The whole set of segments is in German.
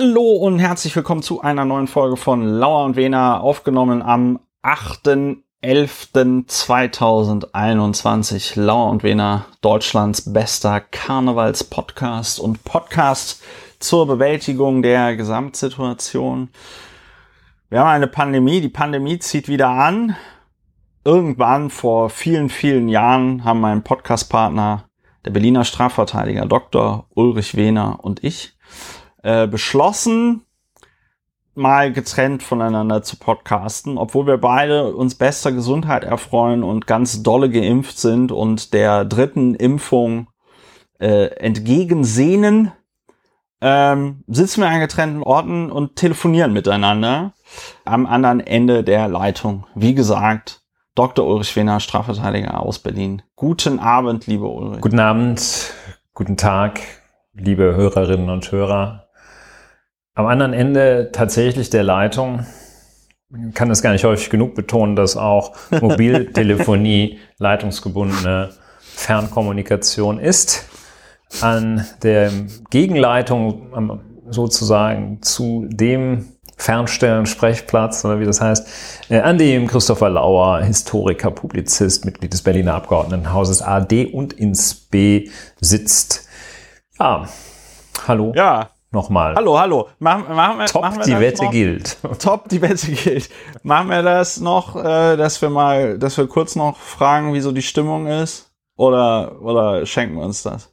Hallo und herzlich willkommen zu einer neuen Folge von Lauer und Wena, aufgenommen am 8.11.2021. Lauer und Wena, Deutschlands bester Karnevalspodcast und Podcast zur Bewältigung der Gesamtsituation. Wir haben eine Pandemie, die Pandemie zieht wieder an. Irgendwann vor vielen, vielen Jahren haben mein Podcastpartner, der Berliner Strafverteidiger Dr. Ulrich Wehner und ich, äh, beschlossen, mal getrennt voneinander zu podcasten, obwohl wir beide uns bester Gesundheit erfreuen und ganz dolle geimpft sind und der dritten Impfung äh, entgegensehnen, ähm, sitzen wir an getrennten Orten und telefonieren miteinander am anderen Ende der Leitung. Wie gesagt, Dr. Ulrich Wehner, Strafverteidiger aus Berlin. Guten Abend, liebe Ulrich. Guten Abend, guten Tag, liebe Hörerinnen und Hörer. Am anderen Ende tatsächlich der Leitung, man kann das gar nicht häufig genug betonen, dass auch Mobiltelefonie leitungsgebundene Fernkommunikation ist. An der Gegenleitung sozusagen zu dem Fernstellen, Sprechplatz oder wie das heißt, äh, an dem Christopher Lauer, Historiker, Publizist, Mitglied des Berliner Abgeordnetenhauses AD und ins B sitzt. Ja, hallo. Ja, Nochmal. Hallo, hallo. Machen, machen wir, Top, machen wir die Wette noch? gilt. Top, die Wette gilt. Machen wir das noch, äh, dass wir mal, dass wir kurz noch fragen, wie so die Stimmung ist? Oder, oder schenken wir uns das?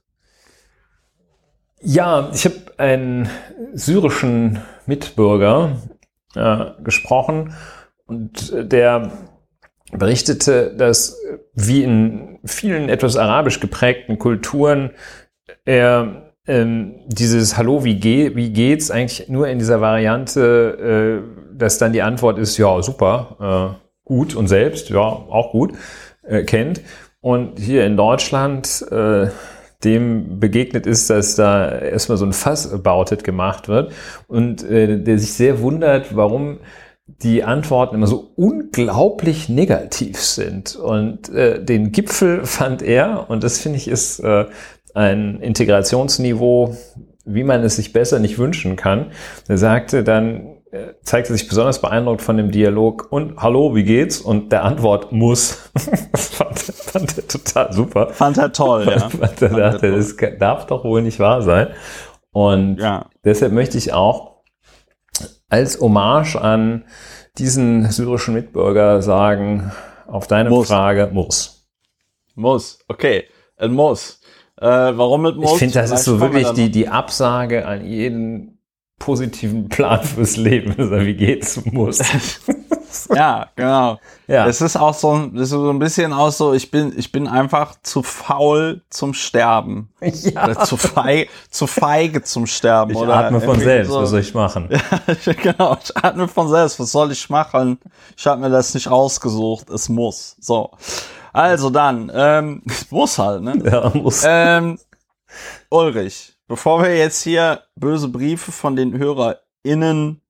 Ja, ich habe einen syrischen Mitbürger äh, gesprochen und der berichtete, dass wie in vielen etwas arabisch geprägten Kulturen er ähm, dieses Hallo, wie, ge wie geht's eigentlich nur in dieser Variante, äh, dass dann die Antwort ist, ja, super, äh, gut und selbst, ja, auch gut, äh, kennt. Und hier in Deutschland äh, dem begegnet ist, dass da erstmal so ein Fass about it gemacht wird und äh, der sich sehr wundert, warum die Antworten immer so unglaublich negativ sind. Und äh, den Gipfel fand er, und das finde ich ist äh, ein Integrationsniveau, wie man es sich besser nicht wünschen kann. Er sagte dann, äh, zeigte sich besonders beeindruckt von dem Dialog und Hallo, wie geht's? Und der Antwort muss. das fand, fand er total super. Fand er toll, ja. Fand er dachte, das darf doch wohl nicht wahr sein. Und Ja. deshalb möchte ich auch als Hommage an diesen syrischen Mitbürger sagen, auf deine Muss. Frage muss. Muss, okay. Es muss. Äh, warum es muss? Ich finde, das ist so wir wirklich die, die Absage an jeden positiven Plan fürs Leben. Also, wie geht's? Muss. Ja, genau. Ja. Es ist auch so, das ist so ein bisschen auch so, ich bin, ich bin einfach zu faul zum Sterben. ja. Oder zu feige, zu feige zum Sterben. Ich oder atme von selbst, so. was soll ich machen? genau, ich atme von selbst. Was soll ich machen? Ich habe mir das nicht ausgesucht. Es muss. So. Also dann, ähm, es muss halt, ne? Ja, muss. ähm, Ulrich, bevor wir jetzt hier böse Briefe von den HörerInnen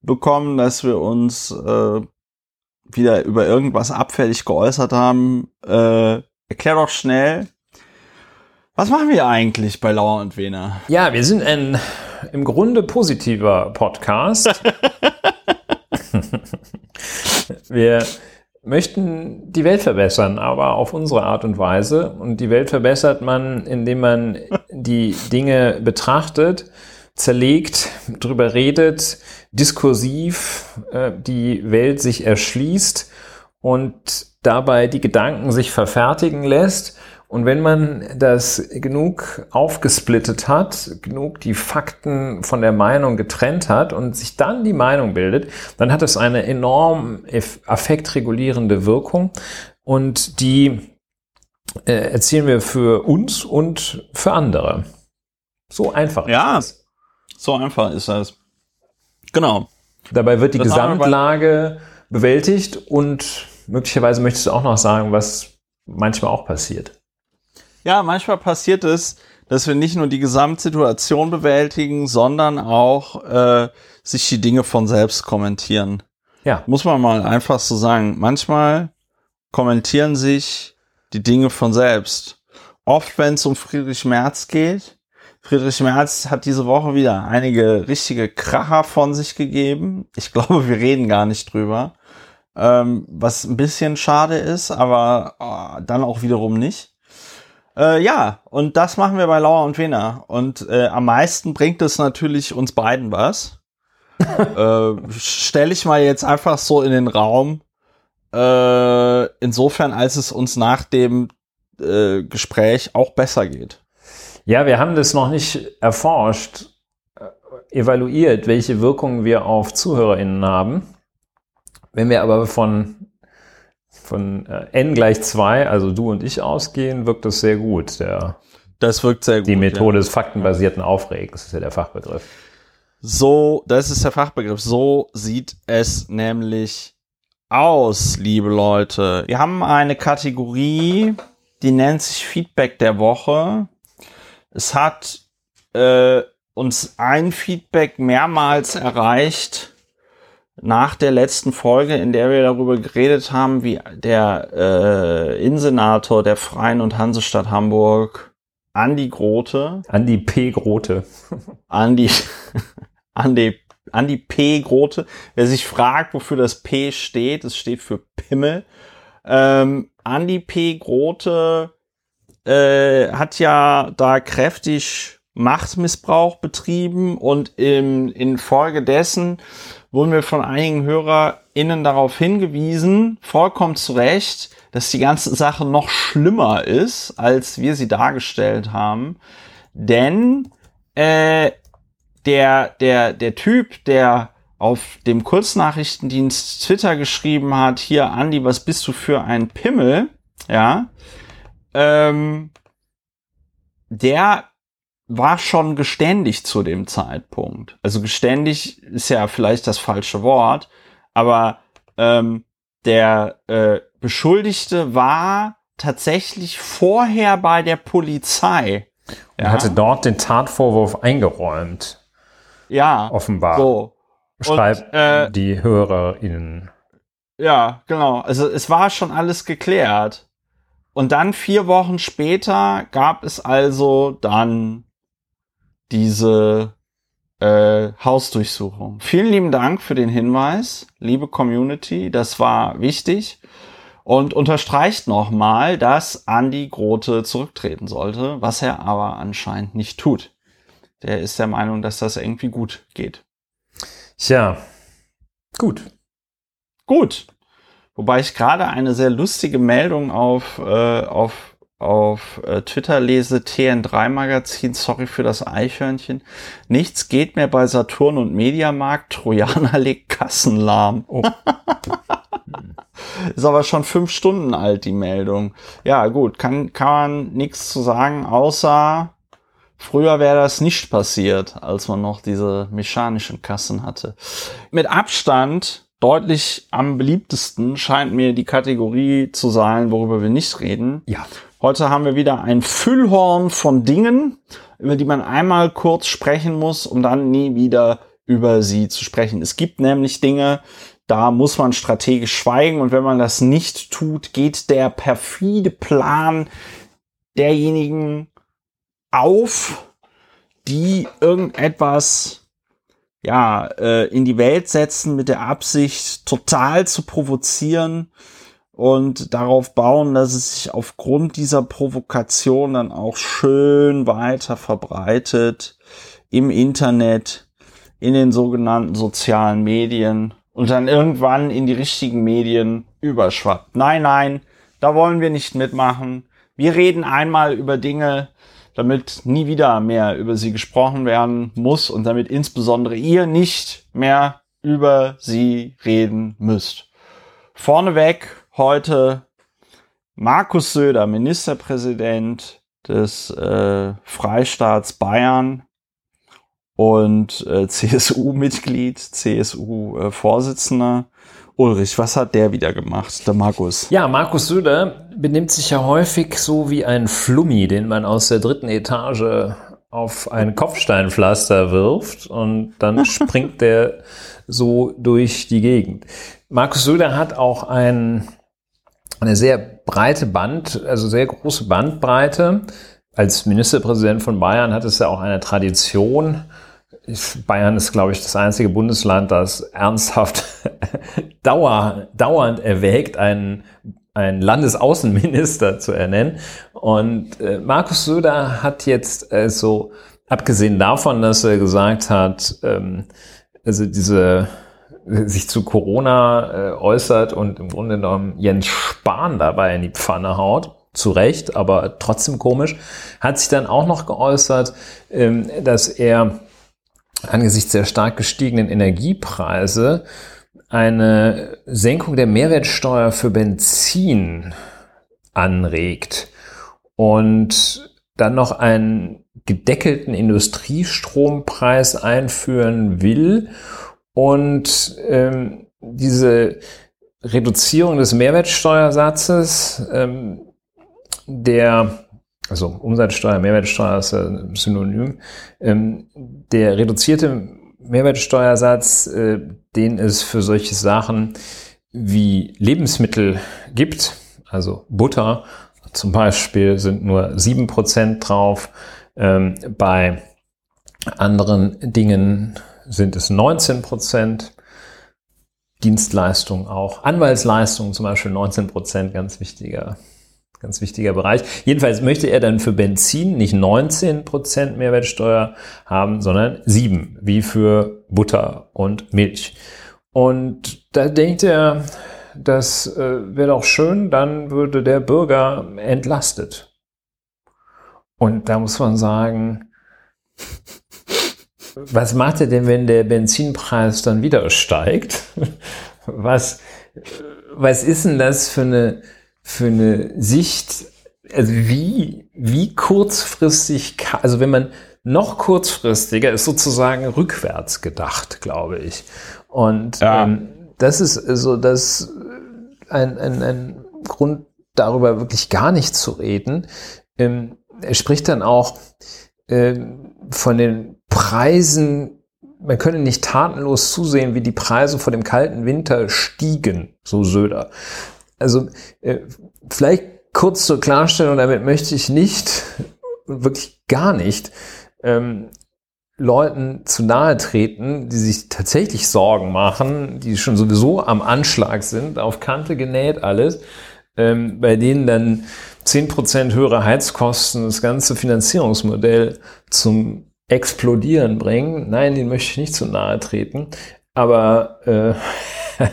bekommen, dass wir uns äh, wieder über irgendwas abfällig geäußert haben, äh, erklär doch schnell, was machen wir eigentlich bei Lauer und Wehner? Ja, wir sind ein im Grunde positiver Podcast. wir möchten die Welt verbessern, aber auf unsere Art und Weise. Und die Welt verbessert man, indem man die Dinge betrachtet, zerlegt, drüber redet, diskursiv äh, die Welt sich erschließt und dabei die Gedanken sich verfertigen lässt. Und wenn man das genug aufgesplittet hat, genug die Fakten von der Meinung getrennt hat und sich dann die Meinung bildet, dann hat es eine enorm affektregulierende Wirkung und die äh, erzielen wir für uns und für andere. So einfach. Ja. ist. So einfach ist das. Genau. Dabei wird die Das Gesamtlage bewältigt und möglicherweise möchtest du auch noch sagen, was manchmal auch passiert. Ja, manchmal passiert es, dass wir nicht nur die Gesamtsituation bewältigen, sondern auch äh, sich die Dinge von selbst kommentieren. Ja. Muss man mal einfach so sagen. Manchmal kommentieren sich die Dinge von selbst. Oft, wenn es um Friedrich Merz geht, Friedrich Merz hat diese Woche wieder einige richtige Kracher von sich gegeben. Ich glaube, wir reden gar nicht drüber. Ähm, was ein bisschen schade ist, aber oh, dann auch wiederum nicht. Äh, ja, und das machen wir bei Lauer und Wiener. Und äh, am meisten bringt es natürlich uns beiden was. äh, Stelle ich mal jetzt einfach so in den Raum. Äh, insofern, als es uns nach dem äh, Gespräch auch besser geht. Ja, wir haben das noch nicht erforscht, äh, evaluiert, welche Wirkungen wir auf ZuhörerInnen haben. Wenn wir aber von, von äh, n gleich 2, also du und ich ausgehen, wirkt das sehr gut. Der, das wirkt sehr gut. Die Methode ja. des faktenbasierten Aufregens ist ja der Fachbegriff. So, das ist der Fachbegriff. So sieht es nämlich aus, liebe Leute. Wir haben eine Kategorie, die nennt sich Feedback der Woche. Es hat äh, uns ein Feedback mehrmals erreicht nach der letzten Folge, in der wir darüber geredet haben, wie der äh, Innensenator der Freien und Hansestadt Hamburg, Andi Grote. Andi P. Grote. Andi, Andi, Andi P. Grote. Wer sich fragt, wofür das P steht, es steht für Pimmel. Ähm, Andi P. Grote äh, hat ja da kräftig Machtmissbrauch betrieben und im, in Folge dessen wurden wir von einigen HörerInnen darauf hingewiesen, vollkommen zu Recht, dass die ganze Sache noch schlimmer ist, als wir sie dargestellt haben. Denn äh, der, der, der Typ, der auf dem Kurznachrichtendienst Twitter geschrieben hat, hier, Andi, was bist du für ein Pimmel? Ja, ähm, der war schon geständig zu dem Zeitpunkt. Also geständig ist ja vielleicht das falsche Wort, aber ähm, der äh, Beschuldigte war tatsächlich vorher bei der Polizei. Er ja. hatte dort den Tatvorwurf eingeräumt. Ja. Offenbar. So. Schreibt Und, äh, die HörerInnen. Ja, genau. Also es war schon alles geklärt. Und dann vier Wochen später gab es also dann diese äh, Hausdurchsuchung. Vielen lieben Dank für den Hinweis, liebe Community. Das war wichtig und unterstreicht nochmal, dass Andy Grote zurücktreten sollte, was er aber anscheinend nicht tut. Der ist der Meinung, dass das irgendwie gut geht. Tja, gut. Gut. Wobei ich gerade eine sehr lustige Meldung auf, äh, auf, auf äh, Twitter lese, TN3 Magazin, sorry für das Eichhörnchen. Nichts geht mehr bei Saturn und Mediamarkt, Trojaner legt Kassen lahm. Oh. Ist aber schon fünf Stunden alt, die Meldung. Ja, gut, kann, kann man nichts zu sagen, außer Früher wäre das nicht passiert, als man noch diese mechanischen Kassen hatte. Mit Abstand deutlich am beliebtesten scheint mir die Kategorie zu sein, worüber wir nicht reden. Ja. Heute haben wir wieder ein Füllhorn von Dingen, über die man einmal kurz sprechen muss, um dann nie wieder über sie zu sprechen. Es gibt nämlich Dinge, da muss man strategisch schweigen und wenn man das nicht tut, geht der perfide Plan derjenigen auf, die irgendetwas ja, äh, in die Welt setzen mit der Absicht, total zu provozieren und darauf bauen, dass es sich aufgrund dieser Provokation dann auch schön weiter verbreitet im Internet, in den sogenannten sozialen Medien und dann irgendwann in die richtigen Medien überschwappt. Nein, nein, da wollen wir nicht mitmachen. Wir reden einmal über Dinge, damit nie wieder mehr über sie gesprochen werden muss und damit insbesondere ihr nicht mehr über sie reden müsst. Vorneweg heute Markus Söder, Ministerpräsident des äh, Freistaats Bayern und äh, CSU-Mitglied, CSU-Vorsitzender. Ulrich, was hat der wieder gemacht, der Markus? Ja, Markus Söder benimmt sich ja häufig so wie ein Flummi, den man aus der dritten Etage auf ein Kopfsteinpflaster wirft und dann springt der so durch die Gegend. Markus Söder hat auch ein, eine sehr breite Band, also sehr große Bandbreite als Ministerpräsident von Bayern hat es ja auch eine Tradition. Bayern ist, glaube ich, das einzige Bundesland, das ernsthaft dauer, dauernd erwägt, einen, einen Landesaußenminister zu ernennen. Und äh, Markus Söder hat jetzt äh, so, abgesehen davon, dass er gesagt hat, ähm, also diese sich zu Corona äh, äußert und im Grunde genommen Jens Spahn dabei in die Pfanne haut, zu Recht, aber trotzdem komisch, hat sich dann auch noch geäußert, ähm, dass er angesichts der stark gestiegenen Energiepreise eine Senkung der Mehrwertsteuer für Benzin anregt und dann noch einen gedeckelten Industriestrompreis einführen will und ähm, diese Reduzierung des Mehrwertsteuersatzes, ähm, der, also Umsatzsteuer, Mehrwertsteuer ist ein Synonym, ähm, der reduzierte Mehrwertsteuersatz, äh, den es für solche Sachen wie Lebensmittel gibt, also Butter zum Beispiel sind nur sieben Prozent drauf, ähm, bei anderen Dingen sind es 19 Prozent. Dienstleistungen auch. Anwaltsleistungen zum Beispiel 19 Prozent, ganz wichtiger, ganz wichtiger Bereich. Jedenfalls möchte er dann für Benzin nicht 19 Prozent Mehrwertsteuer haben, sondern 7, wie für Butter und Milch. Und da denkt er, das äh, wäre doch schön, dann würde der Bürger entlastet. Und da muss man sagen, was macht er denn, wenn der Benzinpreis dann wieder steigt? Was, was ist denn das für eine, für eine Sicht? Also wie, wie kurzfristig, also wenn man noch kurzfristiger ist sozusagen rückwärts gedacht, glaube ich. Und ja. ähm, das ist so das ein, ein, ein Grund, darüber wirklich gar nicht zu reden. Ähm, er spricht dann auch ähm, von den Preisen, man könne nicht tatenlos zusehen, wie die Preise vor dem kalten Winter stiegen, so Söder. Also äh, vielleicht kurz zur Klarstellung, damit möchte ich nicht, wirklich gar nicht, ähm, Leuten zu nahe treten, die sich tatsächlich Sorgen machen, die schon sowieso am Anschlag sind, auf Kante genäht alles, ähm, bei denen dann zehn Prozent höhere Heizkosten das ganze Finanzierungsmodell zum explodieren bringen. Nein, den möchte ich nicht zu nahe treten. Aber äh,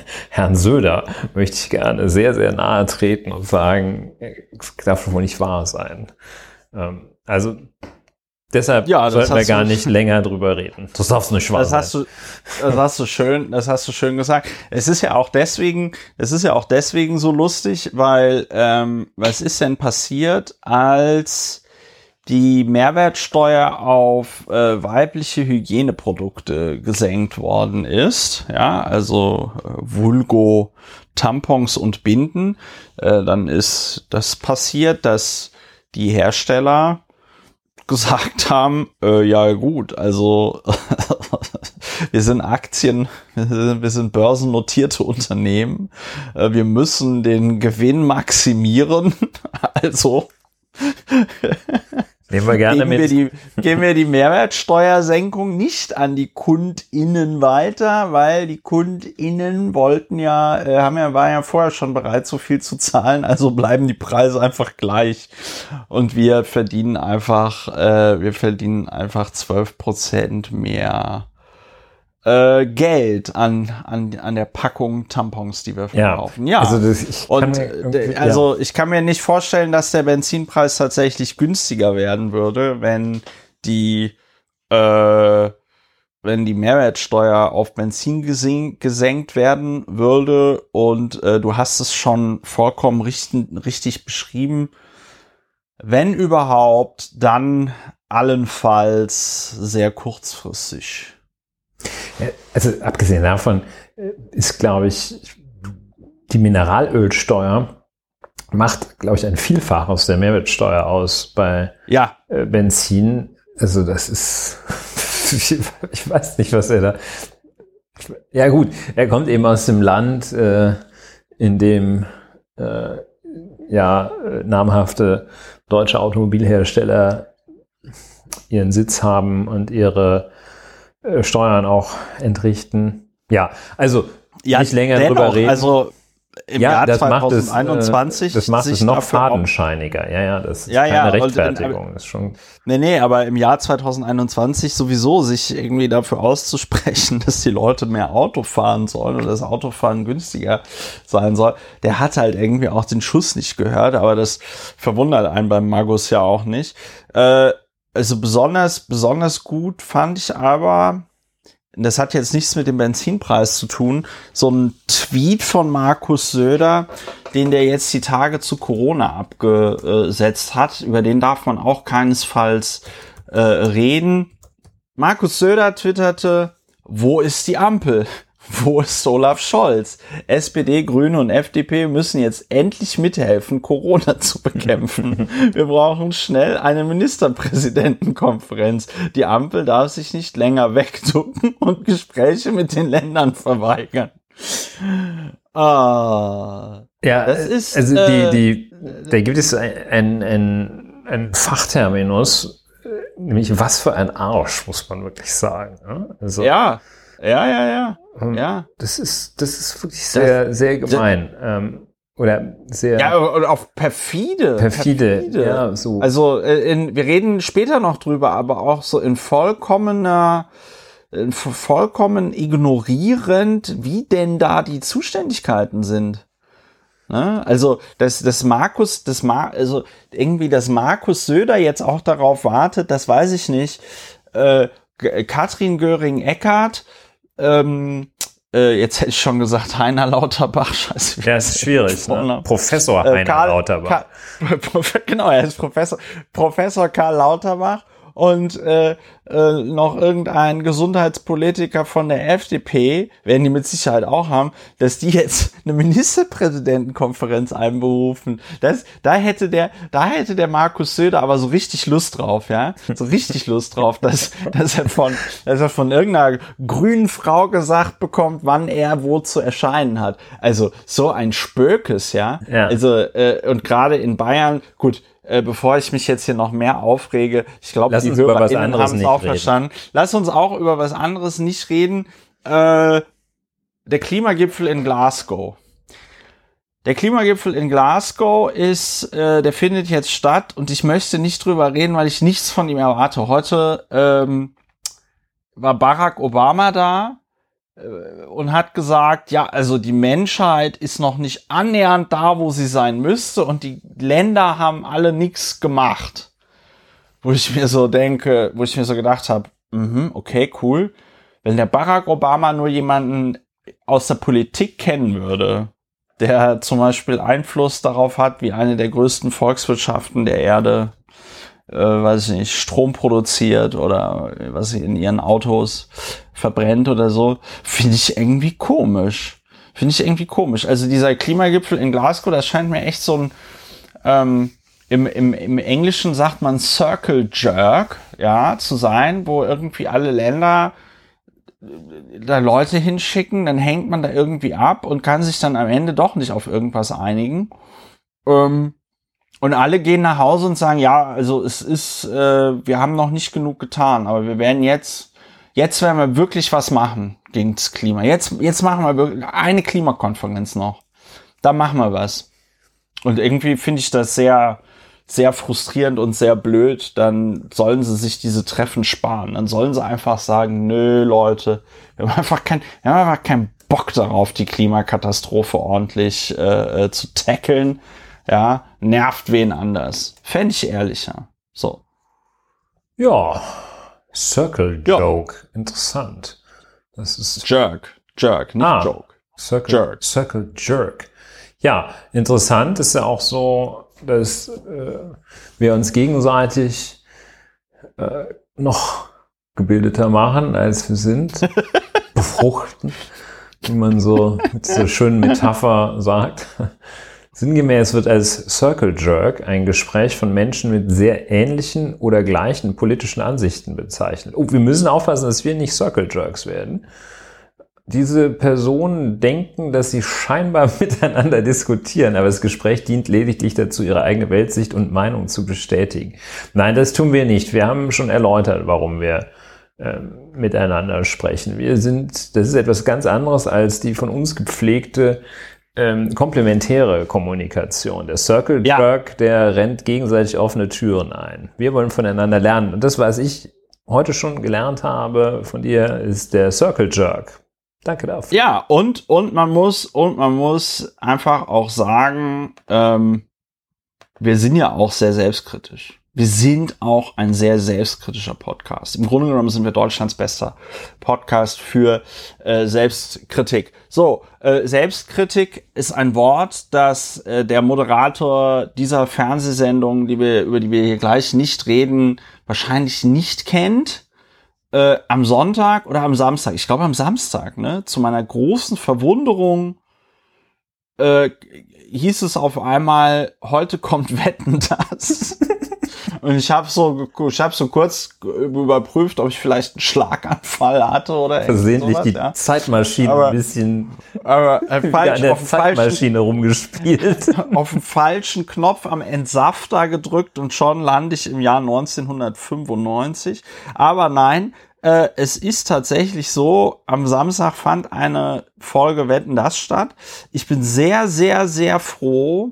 Herrn Söder möchte ich gerne sehr, sehr nahe treten und sagen, es darf wohl nicht wahr sein. Ähm, also deshalb ja, sollten wir gar nicht länger drüber reden. Das darfst du nicht wahr das sein. Hast du, das hast du schön, das hast du schön gesagt. Es ist ja auch deswegen, es ist ja auch deswegen so lustig, weil ähm, was ist denn passiert, als die Mehrwertsteuer auf äh, weibliche Hygieneprodukte gesenkt worden ist, ja, also äh, Vulgo Tampons und Binden, äh, dann ist das passiert, dass die Hersteller gesagt haben, äh, ja gut, also wir sind Aktien, wir sind, börsennotierte Unternehmen, äh, wir müssen den Gewinn maximieren, also Nehmen wir gerne geben mit. Wir die, geben wir die Mehrwertsteuersenkung nicht an die KundInnen weiter, weil die KundInnen wollten ja, äh, haben ja, war ja vorher schon bereit, so viel zu zahlen, also bleiben die Preise einfach gleich. Und wir verdienen einfach, äh, wir verdienen einfach zwölf Prozent mehr äh, Geld an, an, an der Packung Tampons, die wir verkaufen. Ja, ja. Also, das, ich und mir, also ja. ich kann mir nicht vorstellen, dass der Benzinpreis tatsächlich günstiger werden würde, wenn die äh, wenn die Mehrwertsteuer auf Benzin gesenkt werden würde und äh, du hast es schon vollkommen richtig, richtig beschrieben. Wenn überhaupt, dann allenfalls sehr kurzfristig. Also abgesehen davon äh, ist, glaube ich, die Mineralölsteuer macht, glaube ich, ein Vielfaches der Mehrwertsteuer aus bei ja. Äh, Benzin. Also das ist, ich weiß nicht, was er da. Ja gut, er kommt eben aus dem Land, äh, in dem ja äh, namhafte deutsche Automobilhersteller ihren Sitz haben und ihre äh, Steuern auch entrichten. Ja, also Ja, nicht länger drüber reden. Also im ja, Jahr das macht es, 2021 äh, das macht es noch fadenscheiniger. Ja, ja, das ist Ja, keine ja, Rechtfertigung. das ist schon Nee, nee, aber im Jahr 2021 sowieso sich irgendwie dafür auszusprechen, dass die Leute mehr Auto fahren sollen oder das Autofahren günstiger sein soll, der hat halt irgendwie auch den Schuss nicht gehört, aber das verwundert einen beim Magus ja auch nicht. Äh, also besonders, besonders gut fand ich aber, das hat jetzt nichts mit dem Benzinpreis zu tun, so ein Tweet von Markus Söder, den der jetzt die Tage zu Corona abgesetzt hat. Über den darf man auch keinesfalls äh, reden. Markus Söder twitterte, wo ist die Ampel? Wo ist Olaf Scholz? SPD, Grüne und FDP müssen jetzt endlich mithelfen, Corona zu bekämpfen. Wir brauchen schnell eine Ministerpräsidentenkonferenz. Die Ampel darf sich nicht länger wegducken und Gespräche mit den Ländern verweigern. Ah. Ja, Das ist, also äh, die, die, da gibt es ein, ein, ein Fachterminus, nämlich was für ein Arsch, muss man wirklich sagen. Also, Ja, ja, ja, ja. ähm, Ja, Das ist, das ist wirklich sehr, sehr gemein. ähm, oder sehr ja und auch perfide. perfide. Ja, so. Also äh, in, wir reden später noch drüber, aber auch so in vollkommener, in vo- vollkommen ignorierend, wie denn da die Zuständigkeiten sind. Ne? Also dass das Markus, das Mar also irgendwie, dass Markus Söder jetzt auch darauf wartet, das weiß ich nicht. Äh, Katrin Göring-Eckardt, ähm, äh, jetzt hätte ich schon gesagt Heiner Lauterbach, scheiße. ja, ist schwierig. Ne? Professor Äh, Heiner Karl- Lauterbach. Ka- Prof- genau, er ist Professor, Professor Karl Lauterbach und äh, äh, noch irgendein Gesundheitspolitiker von der FDP, werden die mit Sicherheit auch haben, dass die jetzt eine Ministerpräsidentenkonferenz einberufen. Das, da hätte der, da hätte der Markus Söder aber so richtig Lust drauf, ja, so richtig Lust drauf, dass, dass er von, dass er von irgendeiner grünen Frau gesagt bekommt, wann er wo zu erscheinen hat. Also so ein Spökes, ja. Ja. Also äh, und gerade in Bayern, gut, äh, bevor ich mich jetzt hier noch mehr aufrege, ich glaube, die HörerInnen haben es auch reden. verstanden. Lass uns auch über was anderes nicht reden. Äh, der Klimagipfel in Glasgow. Der Klimagipfel in Glasgow ist, äh, der findet jetzt statt und ich möchte nicht drüber reden, weil ich nichts von ihm erwarte. Heute ähm, war Barack Obama da und hat gesagt, ja, also die Menschheit ist noch nicht annähernd da, wo sie sein müsste und die Länder haben alle nichts gemacht. Wo ich mir so denke, wo ich mir so gedacht habe, mhm, okay, cool. Wenn der Barack Obama nur jemanden aus der Politik kennen würde, der zum Beispiel Einfluss darauf hat, wie eine der größten Volkswirtschaften der Erde, äh, weiß ich nicht, Strom produziert oder äh, was sie in ihren Autos verbrennt oder so, finde ich irgendwie komisch. Finde ich irgendwie komisch. Also dieser Klimagipfel in Glasgow, das scheint mir echt so ein, ähm, im, im, im Englischen sagt man Circle Jerk, ja, zu sein, wo irgendwie alle Länder da Leute hinschicken, dann hängt man da irgendwie ab und kann sich dann am Ende doch nicht auf irgendwas einigen. Ähm, und alle gehen nach Hause und sagen, ja, also es ist, äh, wir haben noch nicht genug getan, aber wir werden jetzt, jetzt werden wir wirklich was machen gegen das Klima. Jetzt, jetzt machen wir eine Klimakonferenz noch. Da machen wir was. Und irgendwie finde ich das sehr, sehr frustrierend und sehr blöd, dann sollen sie sich diese Treffen sparen. Dann sollen sie einfach sagen, nö, Leute, wir haben einfach kein, wir haben einfach keinen Bock darauf, die Klimakatastrophe ordentlich äh, äh, zu tackeln. Ja, nervt wen anders. Fände ich ehrlicher. So. Ja, Circle Ja. Joke. Interessant. Das ist Jerk. Jerk, nicht Ah. Joke. Circle Jerk. Circle Jerk. Ja, interessant ist ja auch so, dass äh, wir uns gegenseitig äh, noch gebildeter machen, als wir sind. Befruchten, wie man so mit dieser schönen Metapher sagt. Sinngemäß wird als Circle Jerk ein Gespräch von Menschen mit sehr ähnlichen oder gleichen politischen Ansichten bezeichnet. Oh, wir müssen aufpassen, dass wir nicht Circle Jerks werden. diese Personen denken, dass sie scheinbar miteinander diskutieren, aber das Gespräch dient lediglich dazu, ihre eigene Weltsicht und Meinung zu bestätigen. Nein, das tun wir nicht. Wir haben schon erläutert, warum wir äh, miteinander sprechen. Wir sind, das ist etwas ganz anderes als die von uns gepflegte ähm, komplementäre Kommunikation. Der Circle Jerk, ja. der rennt gegenseitig offene Türen ein. Wir wollen voneinander lernen. Und das, was ich heute schon gelernt habe von dir, ist der Circle Jerk. Danke dafür. Ja, und, und man muss, und man muss einfach auch sagen, ähm, wir sind ja auch sehr selbstkritisch. Wir sind auch ein sehr selbstkritischer Podcast. Im Grunde genommen sind wir Deutschlands bester Podcast für äh, Selbstkritik. So, äh, Selbstkritik ist ein Wort, das äh, der Moderator dieser Fernsehsendung, die wir, über die wir hier gleich nicht reden, wahrscheinlich nicht kennt äh, am Sonntag oder am Samstag, ich glaube am Samstag, ne, zu meiner großen Verwunderung äh, hieß es auf einmal, heute kommt Wetten das. Und ich habe so, ich habe so kurz überprüft, ob ich vielleicht einen Schlaganfall hatte oder versehentlich sowas, die ja. Zeitmaschine aber, ein bisschen aber, äh, falsch, an der auf Zeitmaschine rumgespielt. Auf den falschen Knopf am Entsafter gedrückt und schon lande ich im Jahr 1995. Aber nein, äh, es ist tatsächlich so, am Samstag fand eine Folge Wetten das statt. Ich bin sehr, sehr, sehr froh,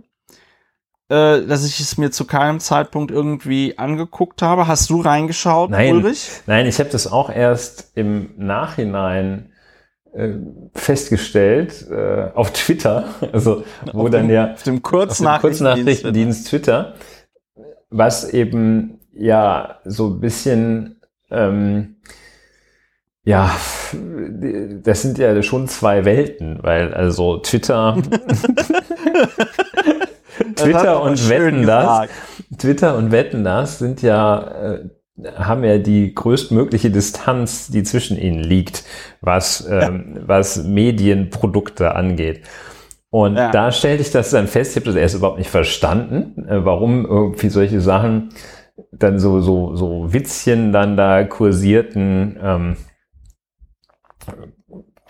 äh, dass ich es mir zu keinem Zeitpunkt irgendwie angeguckt habe. Hast du reingeschaut, nein, Ulrich? Nein, ich habe das auch erst im Nachhinein äh, festgestellt äh, auf Twitter, also wo auf dann dem, ja auf dem Kurznachrichtendienst, Kurznachrichtendienst Twitter, was eben ja so ein bisschen ähm, ja, das sind ja schon zwei Welten, weil also Twitter Twitter und Wetten das. Twitter und Wetten das sind ja, äh, haben ja die größtmögliche Distanz, die zwischen ihnen liegt, was, ähm, ja. was Medienprodukte angeht. Und ja. da stellte ich das dann fest, ich habe das erst überhaupt nicht verstanden, äh, warum irgendwie solche Sachen dann so, so, so Witzchen dann da kursierten, ähm,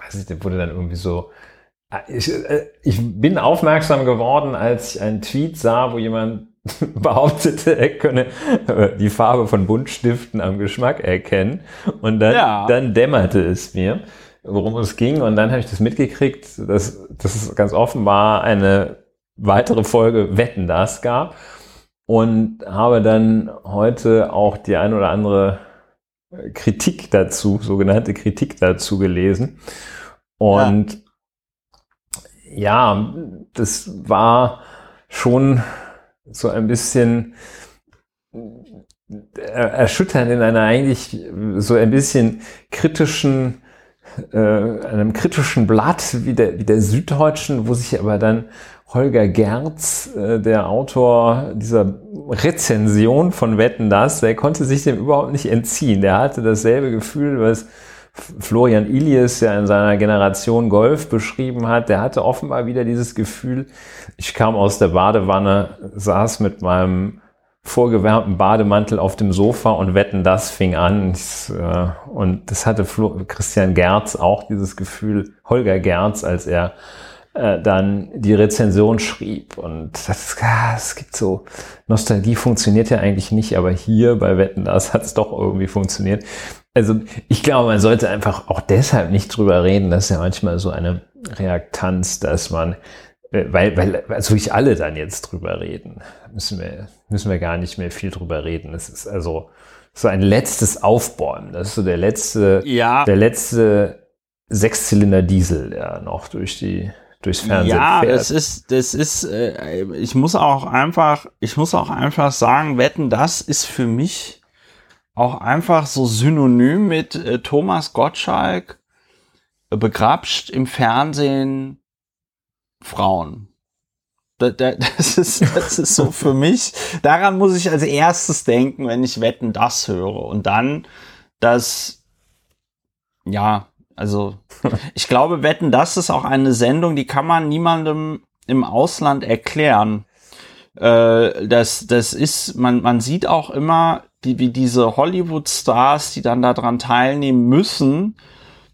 weiß ich, wurde dann irgendwie so, ich, äh, ich bin aufmerksam geworden, als ich einen Tweet sah, wo jemand behauptete, er könne äh, die Farbe von Buntstiften am Geschmack erkennen. Und dann, ja. dann dämmerte es mir, worum es ging. Und dann habe ich das mitgekriegt, dass, dass es ganz offenbar eine weitere Folge Wetten das gab. Und habe dann heute auch die ein oder andere Kritik dazu, sogenannte Kritik dazu gelesen. Und ja ja, das war schon so ein bisschen erschütternd in einer eigentlich so ein bisschen kritischen, äh, einem kritischen Blatt wie der, wie der Süddeutschen, wo sich aber dann Holger Gerz, äh, der Autor dieser Rezension von Wetten das, der konnte sich dem überhaupt nicht entziehen. Der hatte dasselbe Gefühl, was Florian Ilies ja in seiner Generation Golf beschrieben hat, der hatte offenbar wieder dieses Gefühl, ich kam aus der Badewanne, saß mit meinem vorgewärmten Bademantel auf dem Sofa und wetten, das fing an. Und das hatte Christian Gerz auch dieses Gefühl, Holger Gerz, als er äh, dann die Rezension schrieb. Und das, es gibt so, Nostalgie funktioniert ja eigentlich nicht, aber hier bei Wetten, das hat es doch irgendwie funktioniert. Also ich glaube, man sollte einfach auch deshalb nicht drüber reden, dass ja manchmal so eine Reaktanz, dass man, äh, weil, weil also wirklich alle dann jetzt drüber reden, müssen wir, müssen wir gar nicht mehr viel drüber reden. Es ist also so ein letztes Aufbäumen. Das ist so der letzte, ja. der letzte Sechszylinder Diesel, der noch durch die durchs Fernsehen ja, fährt. das ist, das ist, äh, ich muss auch einfach, ich muss auch einfach sagen, wetten, das ist für mich auch einfach so synonym mit äh, Thomas Gottschalk äh, begrapscht im Fernsehen Frauen. Das, das, ist, das ist so für mich, daran muss ich als erstes denken, wenn ich Wetten das höre. Und dann, dass, ja, also, ich glaube, Wetten das ist auch eine Sendung, die kann man niemandem im Ausland erklären. Äh, das, das ist, man, man sieht auch immer, die, wie diese Hollywood-Stars, die dann daran teilnehmen müssen,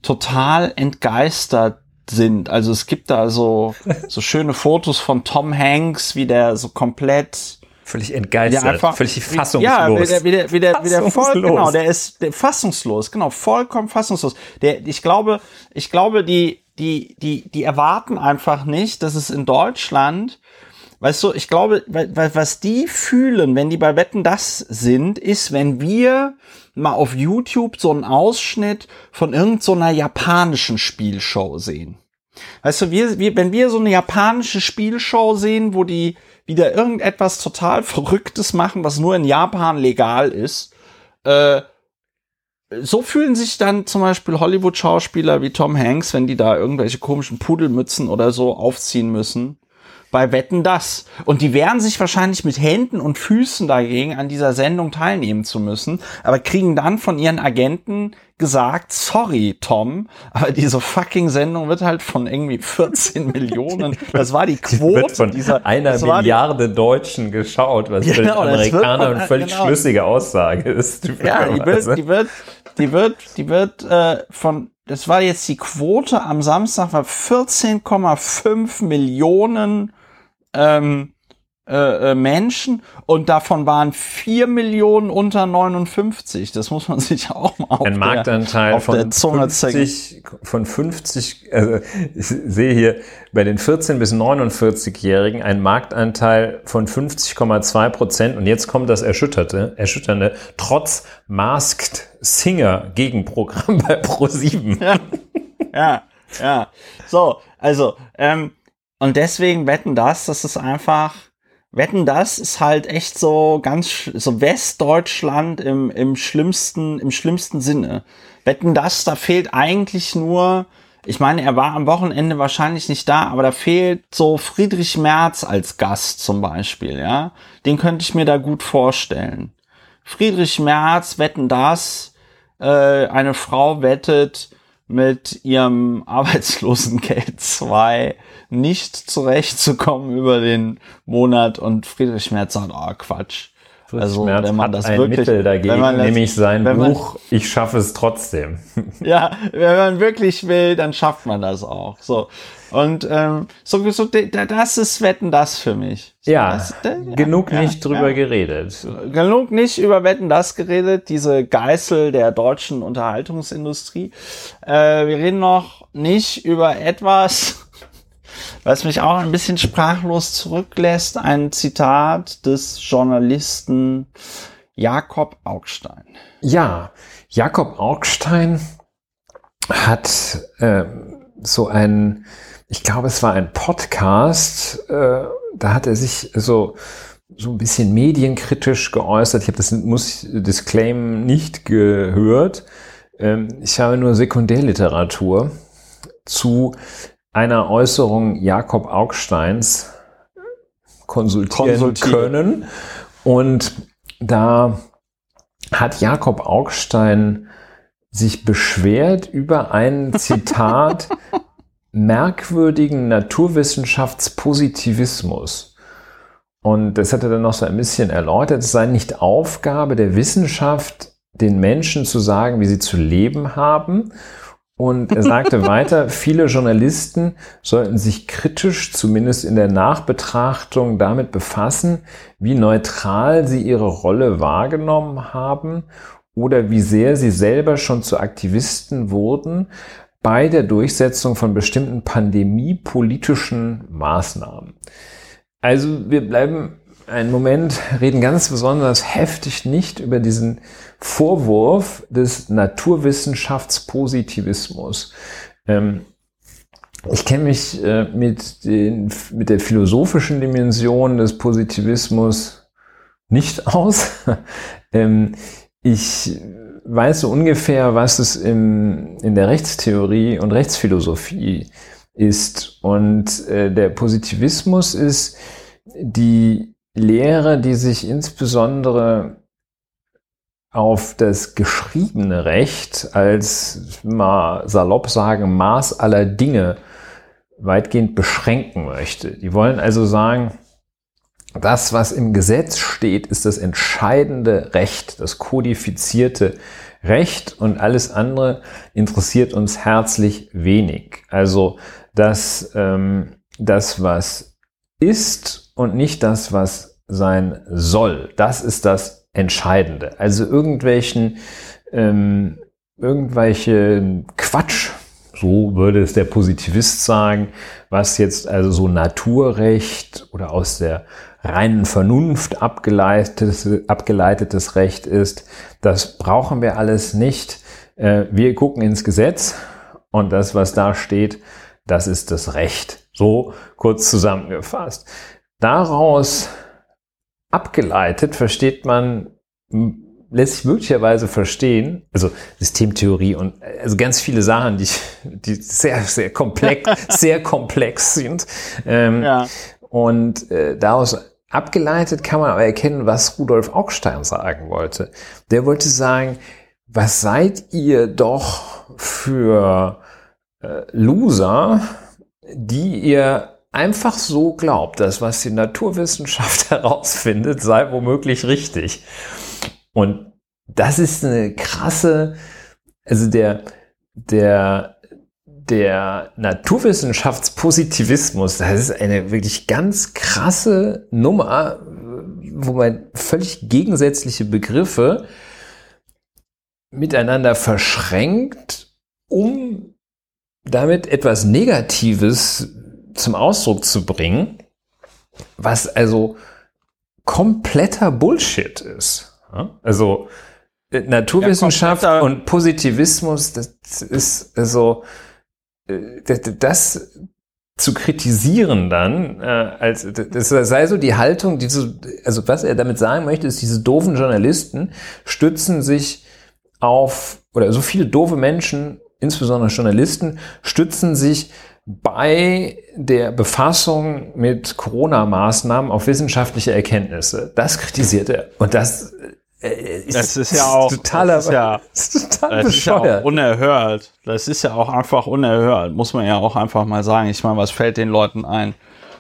total entgeistert sind. Also es gibt da so, so schöne Fotos von Tom Hanks, wie der so komplett völlig entgeistert, ja, einfach, völlig fassungslos. Ja, wie der, wie der, wie der, wie der voll, genau, der ist der, fassungslos, genau, vollkommen fassungslos. Der, ich glaube, ich glaube, die, die, die, die erwarten einfach nicht, dass es in Deutschland, weißt du, ich glaube, was die fühlen, wenn die bei Wetten das sind, ist, wenn wir mal auf YouTube so einen Ausschnitt von irgendeiner so japanischen Spielshow sehen. Weißt du, wir, wir, wenn wir so eine japanische Spielshow sehen, wo die wieder irgendetwas total Verrücktes machen, was nur in Japan legal ist, äh, so fühlen sich dann zum Beispiel Hollywood-Schauspieler wie Tom Hanks, wenn die da irgendwelche komischen Pudelmützen oder so aufziehen müssen bei Wetten das. Und die wehren sich wahrscheinlich mit Händen und Füßen dagegen, an dieser Sendung teilnehmen zu müssen, aber kriegen dann von ihren Agenten gesagt, sorry, Tom, aber diese fucking Sendung wird halt von irgendwie 14 Millionen, das war die Quote die wird von dieser, einer Milliarde die, Deutschen geschaut, was genau, für den Amerikaner eine völlig genau. schlüssige Aussage ist. Ja, die wird, die wird, die wird, die wird äh, von das war jetzt die Quote am Samstag war 14,5 Millionen ähm, äh, äh, Menschen und davon waren vier Millionen unter 59. Das muss man sich auch mal auf Ein Marktanteil der, auf von, der Zunge 50, von 50, also ich sehe hier bei den 14 bis 49-Jährigen ein Marktanteil von 50,2 Prozent und jetzt kommt das Erschütterte, Erschütternde, trotz Masked Singer Gegenprogramm bei Pro7. Ja, ja, ja. So, also, ähm, und deswegen wetten das, das ist einfach, wetten das ist halt echt so ganz, so Westdeutschland im, im schlimmsten, im schlimmsten Sinne. Wetten das, da fehlt eigentlich nur, ich meine, er war am Wochenende wahrscheinlich nicht da, aber da fehlt so Friedrich Merz als Gast zum Beispiel, ja. Den könnte ich mir da gut vorstellen. Friedrich Merz, wetten das, äh, eine Frau wettet mit ihrem Arbeitslosengeld 2 nicht zurechtzukommen über den Monat und Friedrich Merz sagt, oh Quatsch. Also Merz wenn man das ein wirklich, Mittel dagegen, das, nämlich sein Buch man, Ich schaffe es trotzdem. ja, wenn man wirklich will, dann schafft man das auch. So und ähm, so, so das ist Wetten das für mich. So, ja, das, ja, genug ja, nicht drüber ja. geredet. Genug nicht über Wetten das geredet, diese Geißel der deutschen Unterhaltungsindustrie. Äh, wir reden noch nicht über etwas, was mich auch ein bisschen sprachlos zurücklässt, ein Zitat des Journalisten Jakob Augstein. Ja, Jakob Augstein hat äh, so ein, ich glaube, es war ein Podcast, äh, da hat er sich so so ein bisschen medienkritisch geäußert. Ich habe das muss Disclaim nicht gehört. Ähm, ich habe nur Sekundärliteratur zu einer Äußerung Jakob Augsteins konsultieren, konsultieren. können. Und da hat Jakob Augstein sich beschwert über ein Zitat merkwürdigen Naturwissenschaftspositivismus. Und das hat er dann noch so ein bisschen erläutert. Es sei nicht Aufgabe der Wissenschaft, den Menschen zu sagen, wie sie zu leben haben und er sagte weiter, viele Journalisten sollten sich kritisch, zumindest in der Nachbetrachtung, damit befassen, wie neutral sie ihre Rolle wahrgenommen haben oder wie sehr sie selber schon zu Aktivisten wurden bei der Durchsetzung von bestimmten pandemiepolitischen Maßnahmen. Also wir bleiben einen Moment, reden ganz besonders heftig nicht über diesen Vorwurf des Naturwissenschaftspositivismus. Ähm, ich kenne mich äh, mit, den, mit der philosophischen Dimension des Positivismus nicht aus. ähm, ich weiß so ungefähr, was es im, in der Rechtstheorie und Rechtsphilosophie ist. Und äh, der Positivismus ist die Lehre, die sich insbesondere auf das geschriebene Recht als mal salopp sagen Maß aller Dinge weitgehend beschränken möchte. Die wollen also sagen, das, was im Gesetz steht, ist das entscheidende Recht, das kodifizierte Recht und alles andere interessiert uns herzlich wenig. Also das, ähm, das was ist und nicht das, was sein soll, das ist das Entscheidende. Also irgendwelchen, ähm, irgendwelche Quatsch, so würde es der Positivist sagen, was jetzt also so Naturrecht oder aus der reinen Vernunft abgeleitetes, abgeleitetes Recht ist. Das brauchen wir alles nicht. Äh, wir gucken ins Gesetz und das, was da steht, das ist das Recht. So kurz zusammengefasst. Daraus abgeleitet versteht man, lässt sich möglicherweise verstehen, also Systemtheorie und also ganz viele Sachen, die, die sehr, sehr komplex, sehr komplex sind. Ähm, ja. Und äh, daraus Abgeleitet kann man aber erkennen, was Rudolf Augstein sagen wollte. Der wollte sagen, was seid ihr doch für äh, Loser, die ihr einfach so glaubt, dass was die Naturwissenschaft herausfindet, sei womöglich richtig. Und das ist eine krasse, also der, der der Naturwissenschaftspositivismus, das ist eine wirklich ganz krasse Nummer, wo man völlig gegensätzliche Begriffe miteinander verschränkt, um damit etwas Negatives zum Ausdruck zu bringen, was also kompletter Bullshit ist. Also äh, Naturwissenschaft ja, und Positivismus, das ist also äh, das zu kritisieren dann, äh, als das sei so die Haltung, diese, also was er damit sagen möchte, ist, diese doofen Journalisten stützen sich auf, oder so viele doofe Menschen, insbesondere Journalisten, stützen sich bei der Befassung mit Corona-Maßnahmen auf wissenschaftliche Erkenntnisse. Das kritisiert er. Und das äh, ist, das ist ja auch totaler, das ist ja, total das ist ja auch unerhört. Das ist ja auch einfach unerhört, muss man ja auch einfach mal sagen. Ich meine, was fällt den Leuten ein?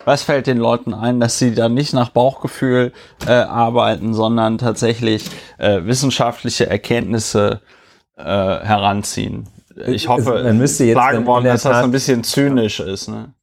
Was fällt den Leuten ein, dass sie dann nicht nach Bauchgefühl äh, arbeiten, sondern tatsächlich äh, wissenschaftliche Erkenntnisse äh, heranziehen? Ich hoffe, man müsste jetzt sagen wollen, dass das ein bisschen zynisch ist. Ne?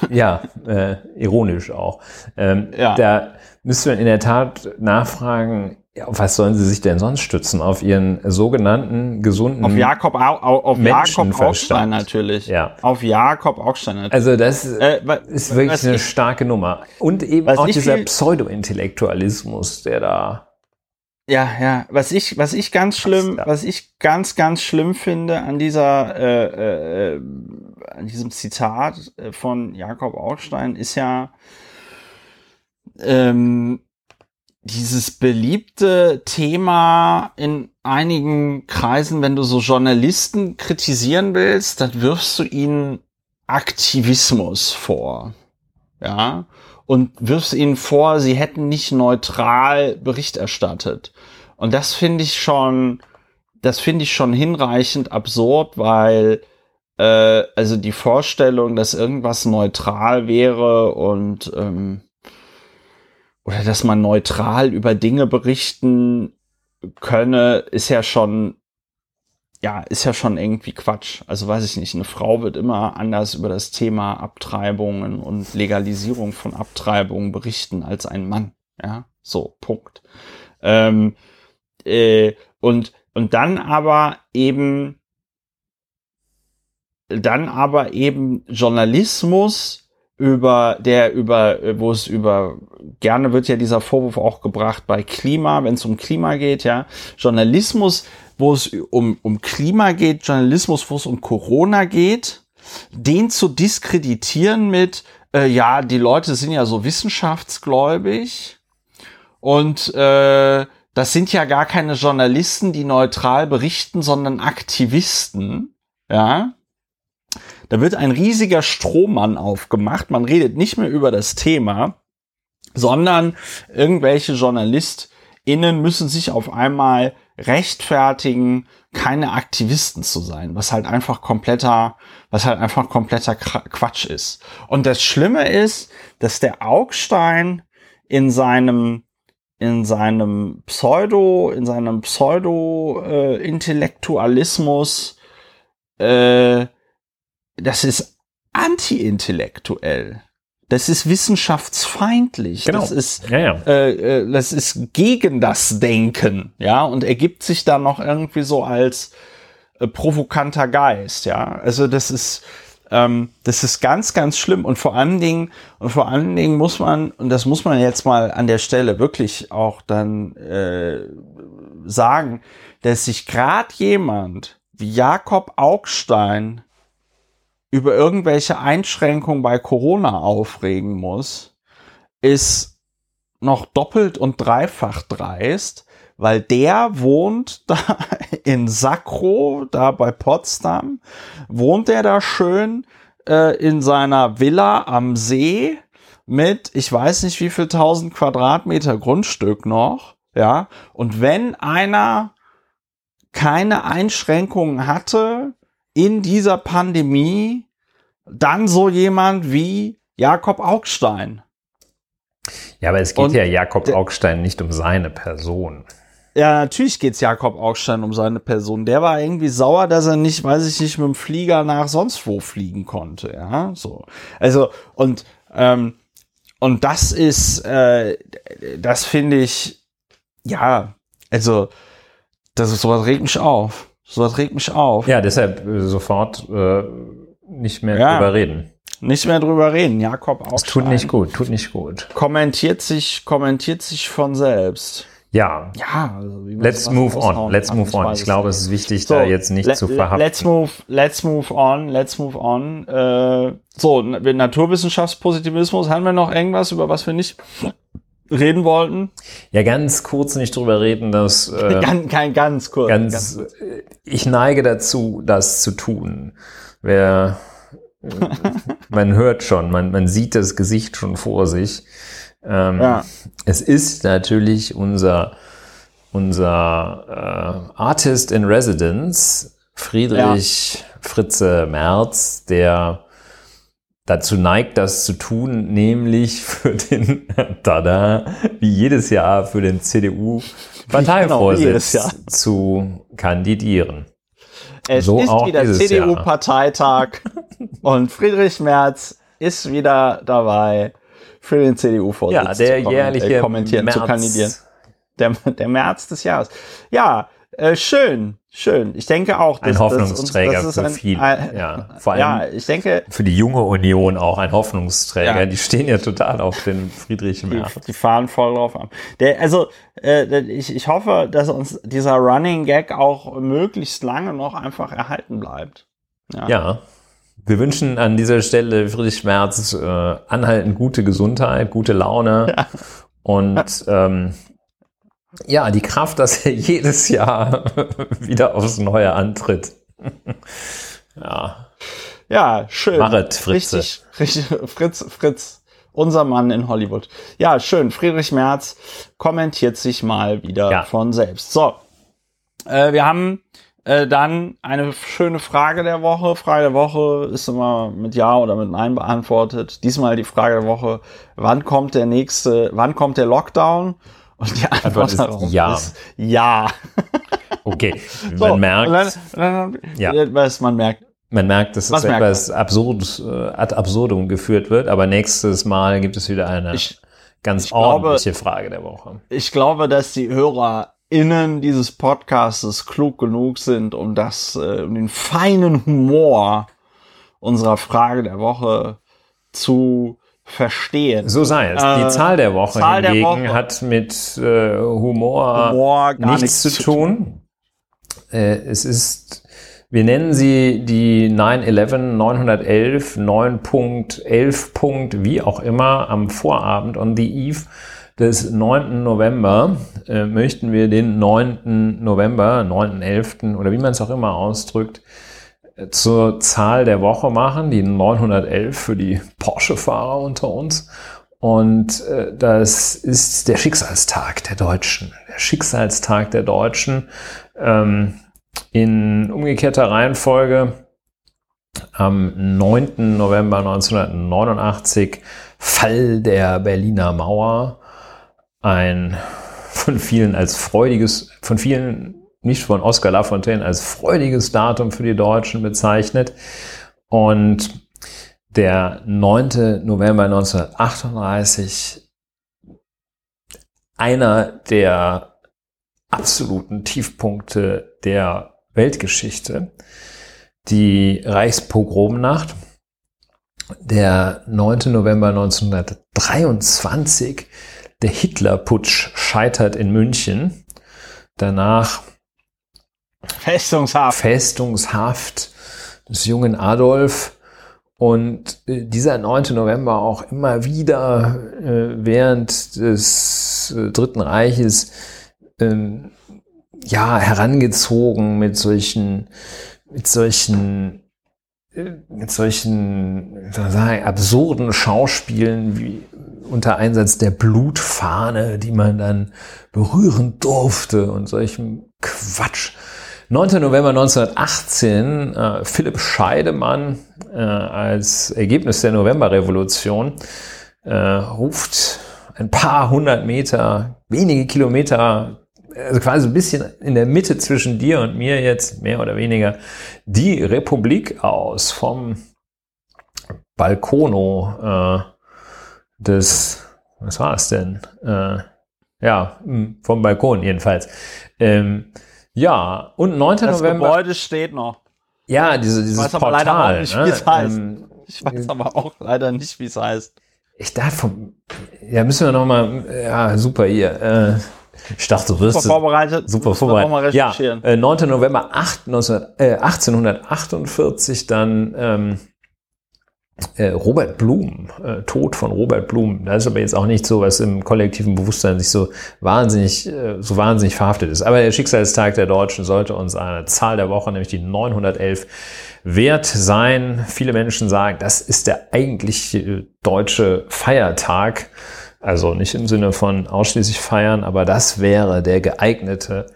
Ja, äh, ironisch auch. Ähm, ja. Da müsste man in der Tat nachfragen, ja, auf was sollen sie sich denn sonst stützen? Auf ihren sogenannten gesunden Auf Jakob, auf Jakob Augstein natürlich. Ja. Auf Jakob Augstein natürlich. Also das äh, ist wirklich eine ich, starke Nummer. Und eben auch dieser Pseudo-Intellektualismus, der da ja, ja. Was ich, was ich ganz schlimm, was ich ganz, ganz schlimm finde an dieser, äh, äh, an diesem Zitat äh, von Jakob Augstein ist ja, ähm, dieses beliebte Thema in einigen Kreisen, wenn du so Journalisten kritisieren willst, dann wirfst du ihnen Aktivismus vor. Ja. Und wirfst ihnen vor, sie hätten nicht neutral Bericht erstattet. Und das finde ich schon, das finde ich schon hinreichend absurd, weil äh, also die Vorstellung, dass irgendwas neutral wäre und ähm, oder dass man neutral über Dinge berichten könne, ist ja schon, ja, ist ja schon irgendwie Quatsch. Also weiß ich nicht, eine Frau wird immer anders über das Thema Abtreibungen und Legalisierung von Abtreibungen berichten als ein Mann. Ja, so, Punkt. Ähm, äh, und, und dann aber eben, dann aber eben Journalismus über der über wo es über gerne wird ja dieser Vorwurf auch gebracht bei Klima, wenn es um Klima geht, ja, Journalismus, wo es um um Klima geht, Journalismus, wo es um Corona geht, den zu diskreditieren mit äh, ja, die Leute sind ja so wissenschaftsgläubig und äh, das sind ja gar keine Journalisten, die neutral berichten, sondern Aktivisten, ja. Da wird ein riesiger Strohmann aufgemacht. Man redet nicht mehr über das Thema, sondern irgendwelche JournalistInnen müssen sich auf einmal rechtfertigen, keine Aktivisten zu sein, was halt einfach kompletter, was halt einfach kompletter Quatsch ist. Und das Schlimme ist, dass der Augstein in seinem in seinem Pseudo, in seinem Pseudo-Intellektualismus, äh, das ist anti-intellektuell. Das ist wissenschaftsfeindlich. Genau. Das ist, Ja, ja. äh, äh, das ist gegen das Denken, ja, und ergibt sich dann noch irgendwie so als äh, provokanter Geist, ja. Also das ist, ähm, das ist ganz, ganz schlimm und vor allen Dingen, und vor allen Dingen muss man, und das muss man jetzt mal an der Stelle wirklich auch dann äh, sagen, dass sich gerade jemand wie Jakob Augstein über irgendwelche Einschränkungen bei Corona aufregen muss, ist noch doppelt und dreifach dreist, weil der wohnt da in Sakro, da bei Potsdam, wohnt er da schön äh, in seiner Villa am See mit, ich weiß nicht wie viel tausend Quadratmeter Grundstück noch, ja, und wenn einer keine Einschränkungen hatte in dieser Pandemie, dann so jemand wie Jakob Augstein. Ja, aber es geht Und ja Jakob Augstein nicht um seine Person. Ja, natürlich geht's Jakob Augstein um seine Person. Der war irgendwie sauer, dass er nicht, weiß ich nicht, mit dem Flieger nach sonst wo fliegen konnte. Ja, so. Also und ähm, und das ist, äh, das finde ich, ja, also das ist sowas regt mich auf. Sowas regt mich auf. Ja, deshalb äh, sofort äh, nicht mehr Ja. drüber reden. Nicht mehr drüber reden. Jakob Das tut nicht gut, tut nicht gut. kommentiert sich, kommentiert sich von selbst. Ja, Ja, also wie man let's move on, let's kann, move on. Ich glaube, es ist wichtig, So, da jetzt nicht le- zu verhaften. Let's move, let's move on, let's move on. Äh, so, Naturwissenschaftspositivismus, haben wir noch irgendwas, über was wir nicht reden wollten? Ja, ganz kurz nicht drüber reden, dass äh, Ganz, kein, ganz kurz. ganz, äh, ich neige dazu, das zu tun. Wer, äh, man hört schon, man, man sieht das Gesicht schon vor sich. Ähm, Ja. Es ist natürlich unser, unser äh, Artist in Residence, Friedrich Fritze Merz, der dazu neigt, das zu tun, nämlich für den, tada, wie jedes Jahr für den CDU-Parteivorsitz zu kandidieren. Es So ist wieder CDU-Parteitag und Friedrich Merz ist wieder dabei, für den CDU-Vorsitz Ja, der zu kommen- jährliche äh, kommentieren, zu März- kandidieren. Der, der März des Jahres. Ja, äh, schön, schön. Ich denke auch, Ein dass- uns- Hoffnungsträger das ist für ein- viele. ein- ja, vor allem Ja, ich denke, für die junge Union auch ein Hoffnungsträger. Ja. Die stehen ja total auf den Friedrich die, Merz. die fahren voll drauf an. Der, also, äh, ich, ich hoffe, dass uns dieser Running Gag auch möglichst lange noch einfach erhalten bleibt. Ja. Wir wünschen an dieser Stelle Friedrich Merz äh, anhaltend gute Gesundheit, gute Laune und ähm, ja, die Kraft, dass er jedes Jahr wieder aufs Neue antritt. ja, Ja, schön. Machet, Fritze. Richtig, richtig, Fritz, Fritz, unser Mann in Hollywood. Ja, schön. Friedrich Merz kommentiert sich mal wieder Ja. von selbst. So, äh, wir haben äh, dann eine schöne Frage der Woche. Frage der Woche ist immer mit Ja oder mit Nein beantwortet. Diesmal die Frage der Woche, wann kommt der nächste, wann kommt der Lockdown? Und die Antwort, Antwort ist ja. ist ja. Okay, So, man merkt, und Dann, dann, Ja. Was man merkt. man merkt, dass Was es merkt etwas absurd, äh, ad absurdum geführt wird, aber nächstes Mal gibt es wieder eine Ich, ganz glaube- ordentliche Frage der Woche. ich glaube, dass die HörerInnen dieses Podcastes klug genug sind, um das, äh, um den feinen Humor unserer Frage der Woche zu verstehen. So sei es. Äh, Die Zahl der Woche Zahl der hingegen Woche. hat mit äh, Humor, Humor gar nichts zu tun. Äh, es ist, wir nennen sie die 9-11, 911, 9.11. Punkt, wie auch immer, am Vorabend, on the eve des 9. November, äh, möchten wir den 9. November, 9.11. oder wie man es auch immer ausdrückt, äh, zur Zahl der Woche machen, die 911 für die Porsche-Fahrer unter uns. Und äh, das ist der Schicksalstag der Deutschen. Der Schicksalstag der Deutschen ähm, in umgekehrter Reihenfolge am 9. November 1989 Fall der Berliner Mauer. Ein von vielen als freudiges, von vielen, nicht von Oscar Lafontaine, als freudiges Datum für die Deutschen bezeichnet. Und der 9. November 1938, einer der absoluten Tiefpunkte der Weltgeschichte, die Reichspogromnacht, der 9. November 1923, der Hitlerputsch scheitert in München. Danach Festungshaft. Festungshaft des jungen Adolf. Und äh, dieser 9. November auch immer wieder äh, während des äh, Dritten Reiches ähm, ja, herangezogen mit solchen, mit solchen, äh, mit solchen sagen, absurden Schauspielen wie unter Einsatz der Blutfahne, die man dann berühren durfte und solchem Quatsch. 9. November 1918, äh, Philipp Scheidemann äh, als Ergebnis der Novemberrevolution äh, ruft ein paar hundert Meter, wenige Kilometer, also quasi ein bisschen in der Mitte zwischen dir und mir jetzt, mehr oder weniger, die Republik aus vom Balkono äh, des, was war es denn? Äh, ja, hm, vom Balkon jedenfalls. Ähm, ja, und 9. Das November. Gebäude steht noch. Ja, diese, dieses Ich weiß aber Portal. leider auch nicht, wie ne? es heißt. Ähm, Ich weiß aber auch leider nicht, wie es heißt. ich dachte vom, ja, müssen wir noch mal, ja, super hier. Äh, ich dachte, du wirst Super vorbereitet. super vorbereitet. Ja, äh, 9. November 8, 19, äh, 1848 dann ähm, äh, Robert Blum, äh, Tod von Robert Blum. Das ist aber jetzt auch nicht so, was im kollektiven Bewusstsein sich so wahnsinnig, äh, so wahnsinnig verhaftet ist. Aber der Schicksalstag der Deutschen sollte uns eine Zahl der Woche, nämlich die 911, wert sein. Viele Menschen sagen, das ist der eigentliche deutsche Feiertag. Also nicht im Sinne von ausschließlich feiern, aber das wäre der geeignete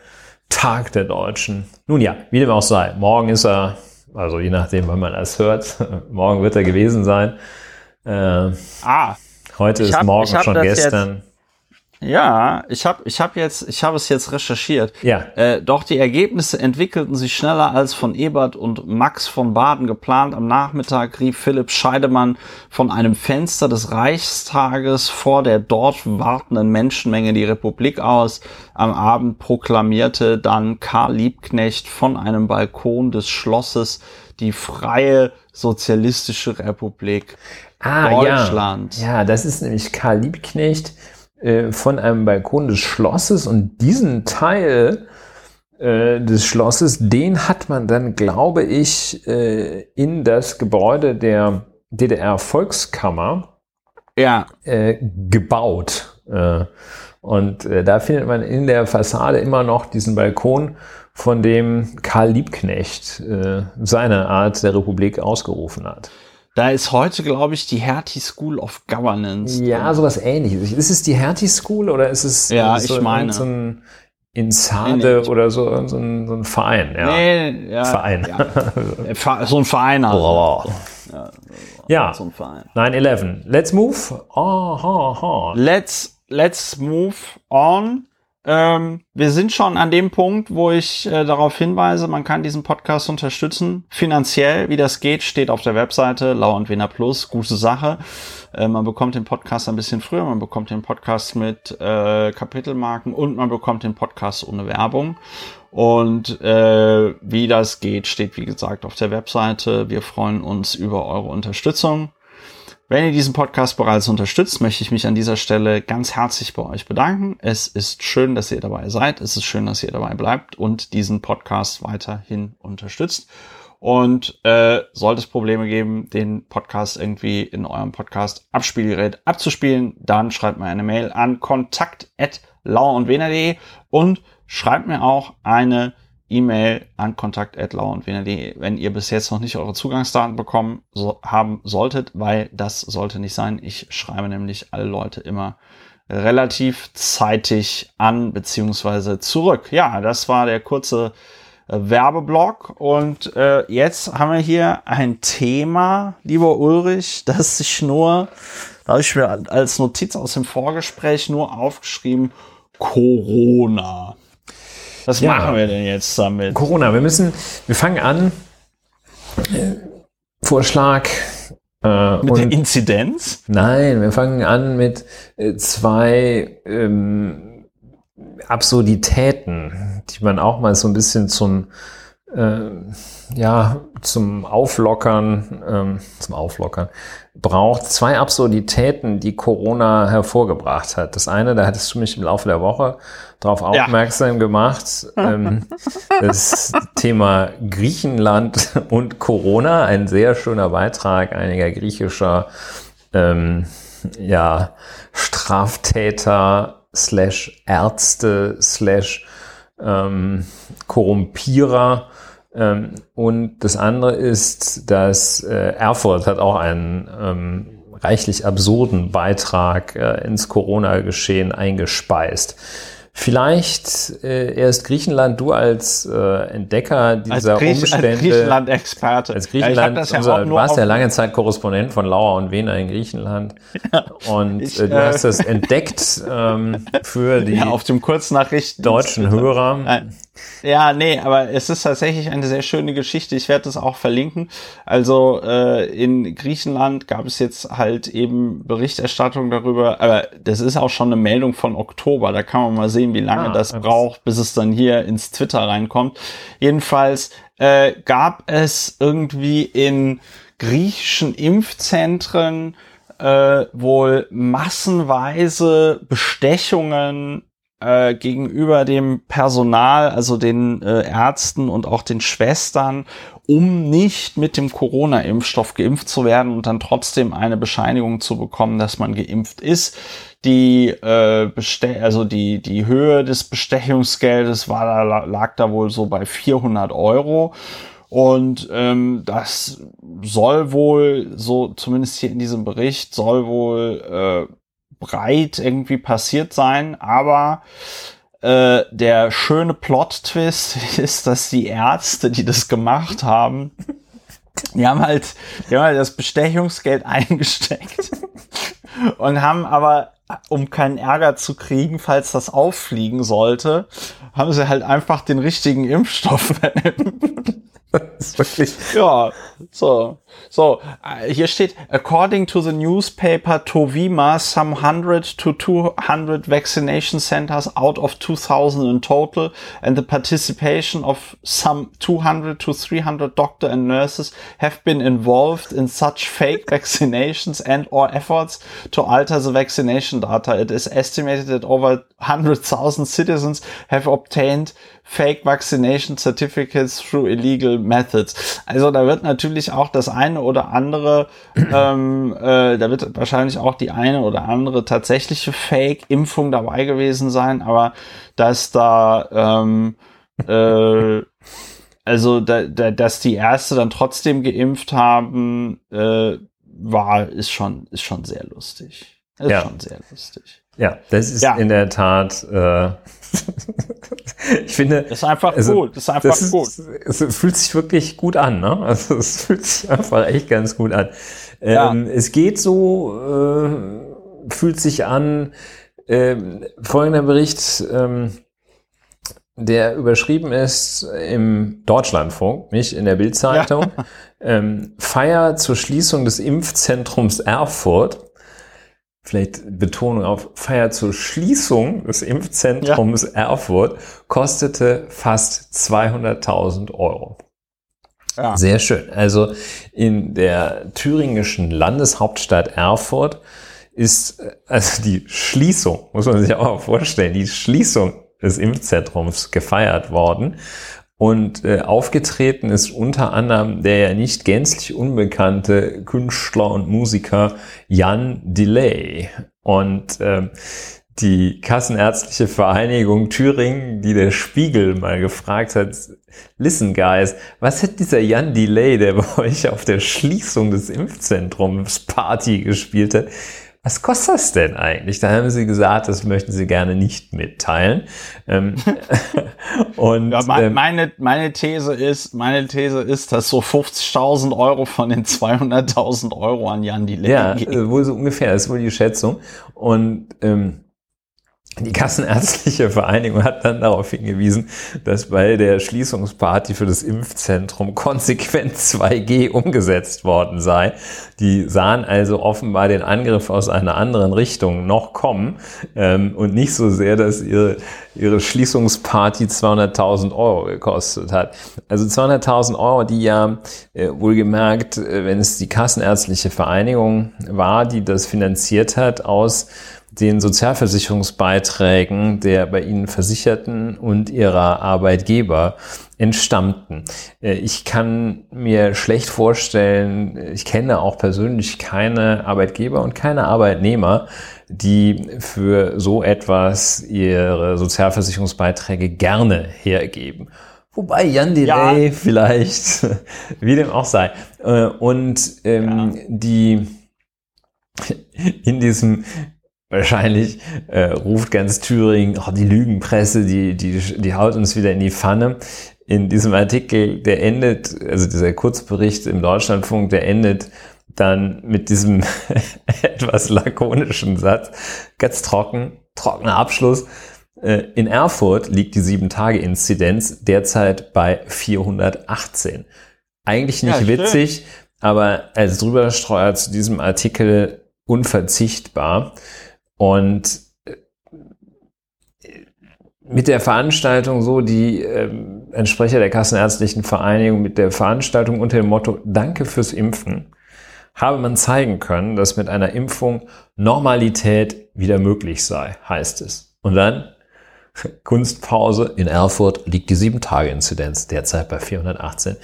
Tag der Deutschen. Nun ja, wie dem auch sei. Morgen ist er, also je nachdem, wann man das hört, morgen wird er gewesen sein. Äh, Ah, heute ist hab- morgen schon gestern. Ja, ich habe ich hab jetzt, ich habe es jetzt recherchiert. Ja. Äh, doch die Ergebnisse entwickelten sich schneller als von Ebert und Max von Baden geplant. Am Nachmittag rief Philipp Scheidemann von einem Fenster des Reichstages vor der dort wartenden Menschenmenge die Republik aus. Am Abend proklamierte dann Karl Liebknecht von einem Balkon des Schlosses die freie sozialistische Republik. Ah, Deutschland. Ja. ja, das ist nämlich Karl Liebknecht äh, von einem Balkon des Schlosses und diesen Teil äh, des Schlosses, den hat man dann, glaube ich, äh, in das Gebäude der DDR-Volkskammer Ja, gebaut. Und da findet man in der Fassade immer noch diesen Balkon, von dem Karl Liebknecht seine Art der Republik ausgerufen hat. Da ist heute, glaube ich, die Hertie School of Governance. Ja, sowas ähnliches. Ist es die Hertie School oder ist es Ja, äh, ich meine. so ein Insade Nee, oder so, so, ein, so ein Verein? Ja. Nee, ja, Verein. Ja. Äh, So ein Verein also. Ja, So ein Verein. 9-11. Let's move. Oh, ha, ha. Let's, let's move on. Ähm, wir sind schon an dem Punkt, wo ich äh, darauf hinweise, man kann diesen Podcast unterstützen. Finanziell, wie das geht, steht auf der Webseite Lau und Wiener Plus. Gute Sache. Äh, man bekommt den Podcast ein bisschen früher, man bekommt den Podcast mit äh, Kapitelmarken und man bekommt den Podcast ohne Werbung. Und äh, wie das geht, steht wie gesagt auf der Webseite. Wir freuen uns über eure Unterstützung. Wenn ihr diesen Podcast bereits unterstützt, möchte ich mich an dieser Stelle ganz herzlich bei euch bedanken. Es ist schön, dass ihr dabei seid. Es ist schön, dass ihr dabei bleibt und diesen Podcast weiterhin unterstützt. Und äh, sollte es Probleme geben, den Podcast irgendwie in eurem Podcast-Abspielgerät abzuspielen, dann schreibt mir eine Mail an kontakt.lauerundwener.de und schreibt mir auch eine E-Mail an kontakt.lauerundwener.de, wenn ihr bis jetzt noch nicht eure Zugangsdaten bekommen so, haben solltet, weil das sollte nicht sein. Ich schreibe nämlich alle Leute immer relativ zeitig an beziehungsweise zurück. Ja, das war der kurze äh, Werbeblock und äh, jetzt haben wir hier ein Thema, lieber Ulrich, das sich nur, da habe ich mir als Notiz aus dem Vorgespräch nur aufgeschrieben, Corona. Was Ja. machen wir denn jetzt damit? Corona, wir müssen, wir fangen an. Vorschlag. Äh, Mit der Inzidenz? nein, wir fangen an mit äh, zwei ähm, Absurditäten, die man auch mal so ein bisschen zum äh, ja, zum Auflockern, ähm, zum Auflockern braucht. Zwei Absurditäten, die Corona hervorgebracht hat. Das eine, da hattest du mich im Laufe der Woche darauf Ja. aufmerksam gemacht, ähm, das Thema Griechenland und Corona, ein sehr schöner Beitrag einiger griechischer ähm, ja, Straftäter slash Ärzte slash ähm, Korrumpierer. Ähm, und das andere ist, dass äh, Erfurt hat auch einen ähm, reichlich absurden Beitrag äh, ins Corona-Geschehen eingespeist. Vielleicht äh, erst Griechenland, du als äh, Entdecker Als, dieser Griech Umstände. als Griechenland-Experte. Als Ja, ich Griechenland, ja unser, auch du warst ja lange Zeit Korrespondent von Lauer und Wiener in Griechenland. Und Ich, äh, du äh, hast das entdeckt ähm, für die ja, auf dem Kurznachrichten. deutschen Hörer. Nein. Ja, nee, aber es ist tatsächlich eine sehr schöne Geschichte. Ich werde das auch verlinken. Also äh, in Griechenland gab es jetzt halt eben Berichterstattung darüber, aber das ist auch schon eine Meldung von Oktober. Da kann man mal sehen, wie lange Ah, das das- braucht, bis es dann hier ins Twitter reinkommt. Jedenfalls äh, gab es irgendwie in griechischen Impfzentren äh, wohl massenweise Bestechungen äh, gegenüber dem Personal, also den äh, Ärzten und auch den Schwestern, um nicht mit dem Corona-Impfstoff geimpft zu werden und dann trotzdem eine Bescheinigung zu bekommen, dass man geimpft ist. Die äh, Beste also die die Höhe des Bestechungsgeldes war da lag da wohl so bei 400 Euro. Und ähm, das soll wohl, so zumindest hier in diesem Bericht, soll wohl äh, breit irgendwie passiert sein, aber äh, der schöne Plot-Twist ist, dass die Ärzte, die das gemacht haben, die haben halt, die haben halt das Bestechungsgeld eingesteckt und haben aber, um keinen Ärger zu kriegen, falls das auffliegen sollte, haben sie halt einfach den richtigen Impfstoff ist wirklich ja, so. So, äh, hier steht, according to the newspaper Tovima, some 100 to 200 vaccination centers out of 2000 in total and the participation of some 200 to 300 doctor and nurses have been involved in such fake vaccinations and or efforts to alter the vaccination data. It is estimated that over 100,000 citizens have obtained fake vaccination certificates through illegal methods. Also da wird natürlich auch das eine oder andere, ähm, äh, da wird wahrscheinlich auch die eine oder andere tatsächliche Fake-Impfung dabei gewesen sein, aber dass da ähm, äh, also da, da, dass die Ärzte dann trotzdem geimpft haben, äh, war ist schon ist schon sehr lustig. Ist Ja. schon sehr lustig. Ja, das ist Ja. in der Tat. Äh, ich finde, Das ist einfach Also, gut. Das ist einfach das ist, gut. es fühlt sich wirklich gut an, ne? Also es fühlt sich einfach echt ganz gut an. Ja. Ähm, es geht so, äh, fühlt sich an. ähm, folgender Bericht, ähm, der überschrieben ist im Deutschlandfunk, nicht in der Bildzeitung. Ähm, Feier zur Schließung des Impfzentrums Erfurt. Vielleicht Betonung auf Feier zur Schließung des Impfzentrums Erfurt kostete fast 200.000 Euro. Ja. Sehr schön. Also in der thüringischen Landeshauptstadt Erfurt ist also die Schließung, muss man sich auch mal vorstellen, die Schließung des Impfzentrums gefeiert worden. Und äh, aufgetreten ist unter anderem der ja nicht gänzlich unbekannte Künstler und Musiker Jan Delay. Und ähm, die Kassenärztliche Vereinigung Thüringen, die der Spiegel mal gefragt hat, listen guys, was hat dieser Jan Delay, der bei euch auf der Schließung des Impfzentrums Party gespielt hat, was kostet das denn eigentlich? Da haben sie gesagt, das möchten sie gerne nicht mitteilen. Ähm, und Ja, me ähm, meine, meine These ist, meine These ist, dass so 50.000 Euro von den 200.000 Euro an Jan Delay Ja, gehen. äh, wohl so ungefähr, das ist wohl die Schätzung. Und ähm, Die Kassenärztliche Vereinigung hat dann darauf hingewiesen, dass bei der Schließungsparty für das Impfzentrum konsequent 2G umgesetzt worden sei. Die sahen also offenbar den Angriff aus einer anderen Richtung noch kommen ähm, und nicht so sehr, dass ihre, ihre Schließungsparty 200.000 Euro gekostet hat. Also 200.000 Euro, die ja äh, wohlgemerkt, äh, wenn es die Kassenärztliche Vereinigung war, die das finanziert hat, aus den Sozialversicherungsbeiträgen der bei ihnen Versicherten und ihrer Arbeitgeber entstammten. Äh, ich kann mir schlecht vorstellen, ich kenne auch persönlich keine Arbeitgeber und keine Arbeitnehmer, die für so etwas ihre Sozialversicherungsbeiträge gerne hergeben. Wobei Jan Delay ja. vielleicht, wie dem auch sei. Äh, und ähm, ja. die in diesem wahrscheinlich äh, ruft ganz Thüringen, oh, die Lügenpresse, die, die, die haut uns wieder in die Pfanne. In diesem Artikel, der endet, also dieser Kurzbericht im Deutschlandfunk, der endet dann mit diesem etwas lakonischen Satz, ganz trocken, trockener Abschluss. Äh, in Erfurt liegt die 7-Tage-Inzidenz derzeit bei 418. Eigentlich nicht ja, witzig, aber als Drüberstreuer zu diesem Artikel unverzichtbar. Und äh, mit der Veranstaltung so, die ähm, Entsprecher der Kassenärztlichen Vereinigung mit der Veranstaltung unter dem Motto Danke fürs Impfen habe man zeigen können, dass mit einer Impfung Normalität wieder möglich sei, heißt es. Und dann Kunstpause in Erfurt liegt die 7-Tage-Inzidenz derzeit bei 418.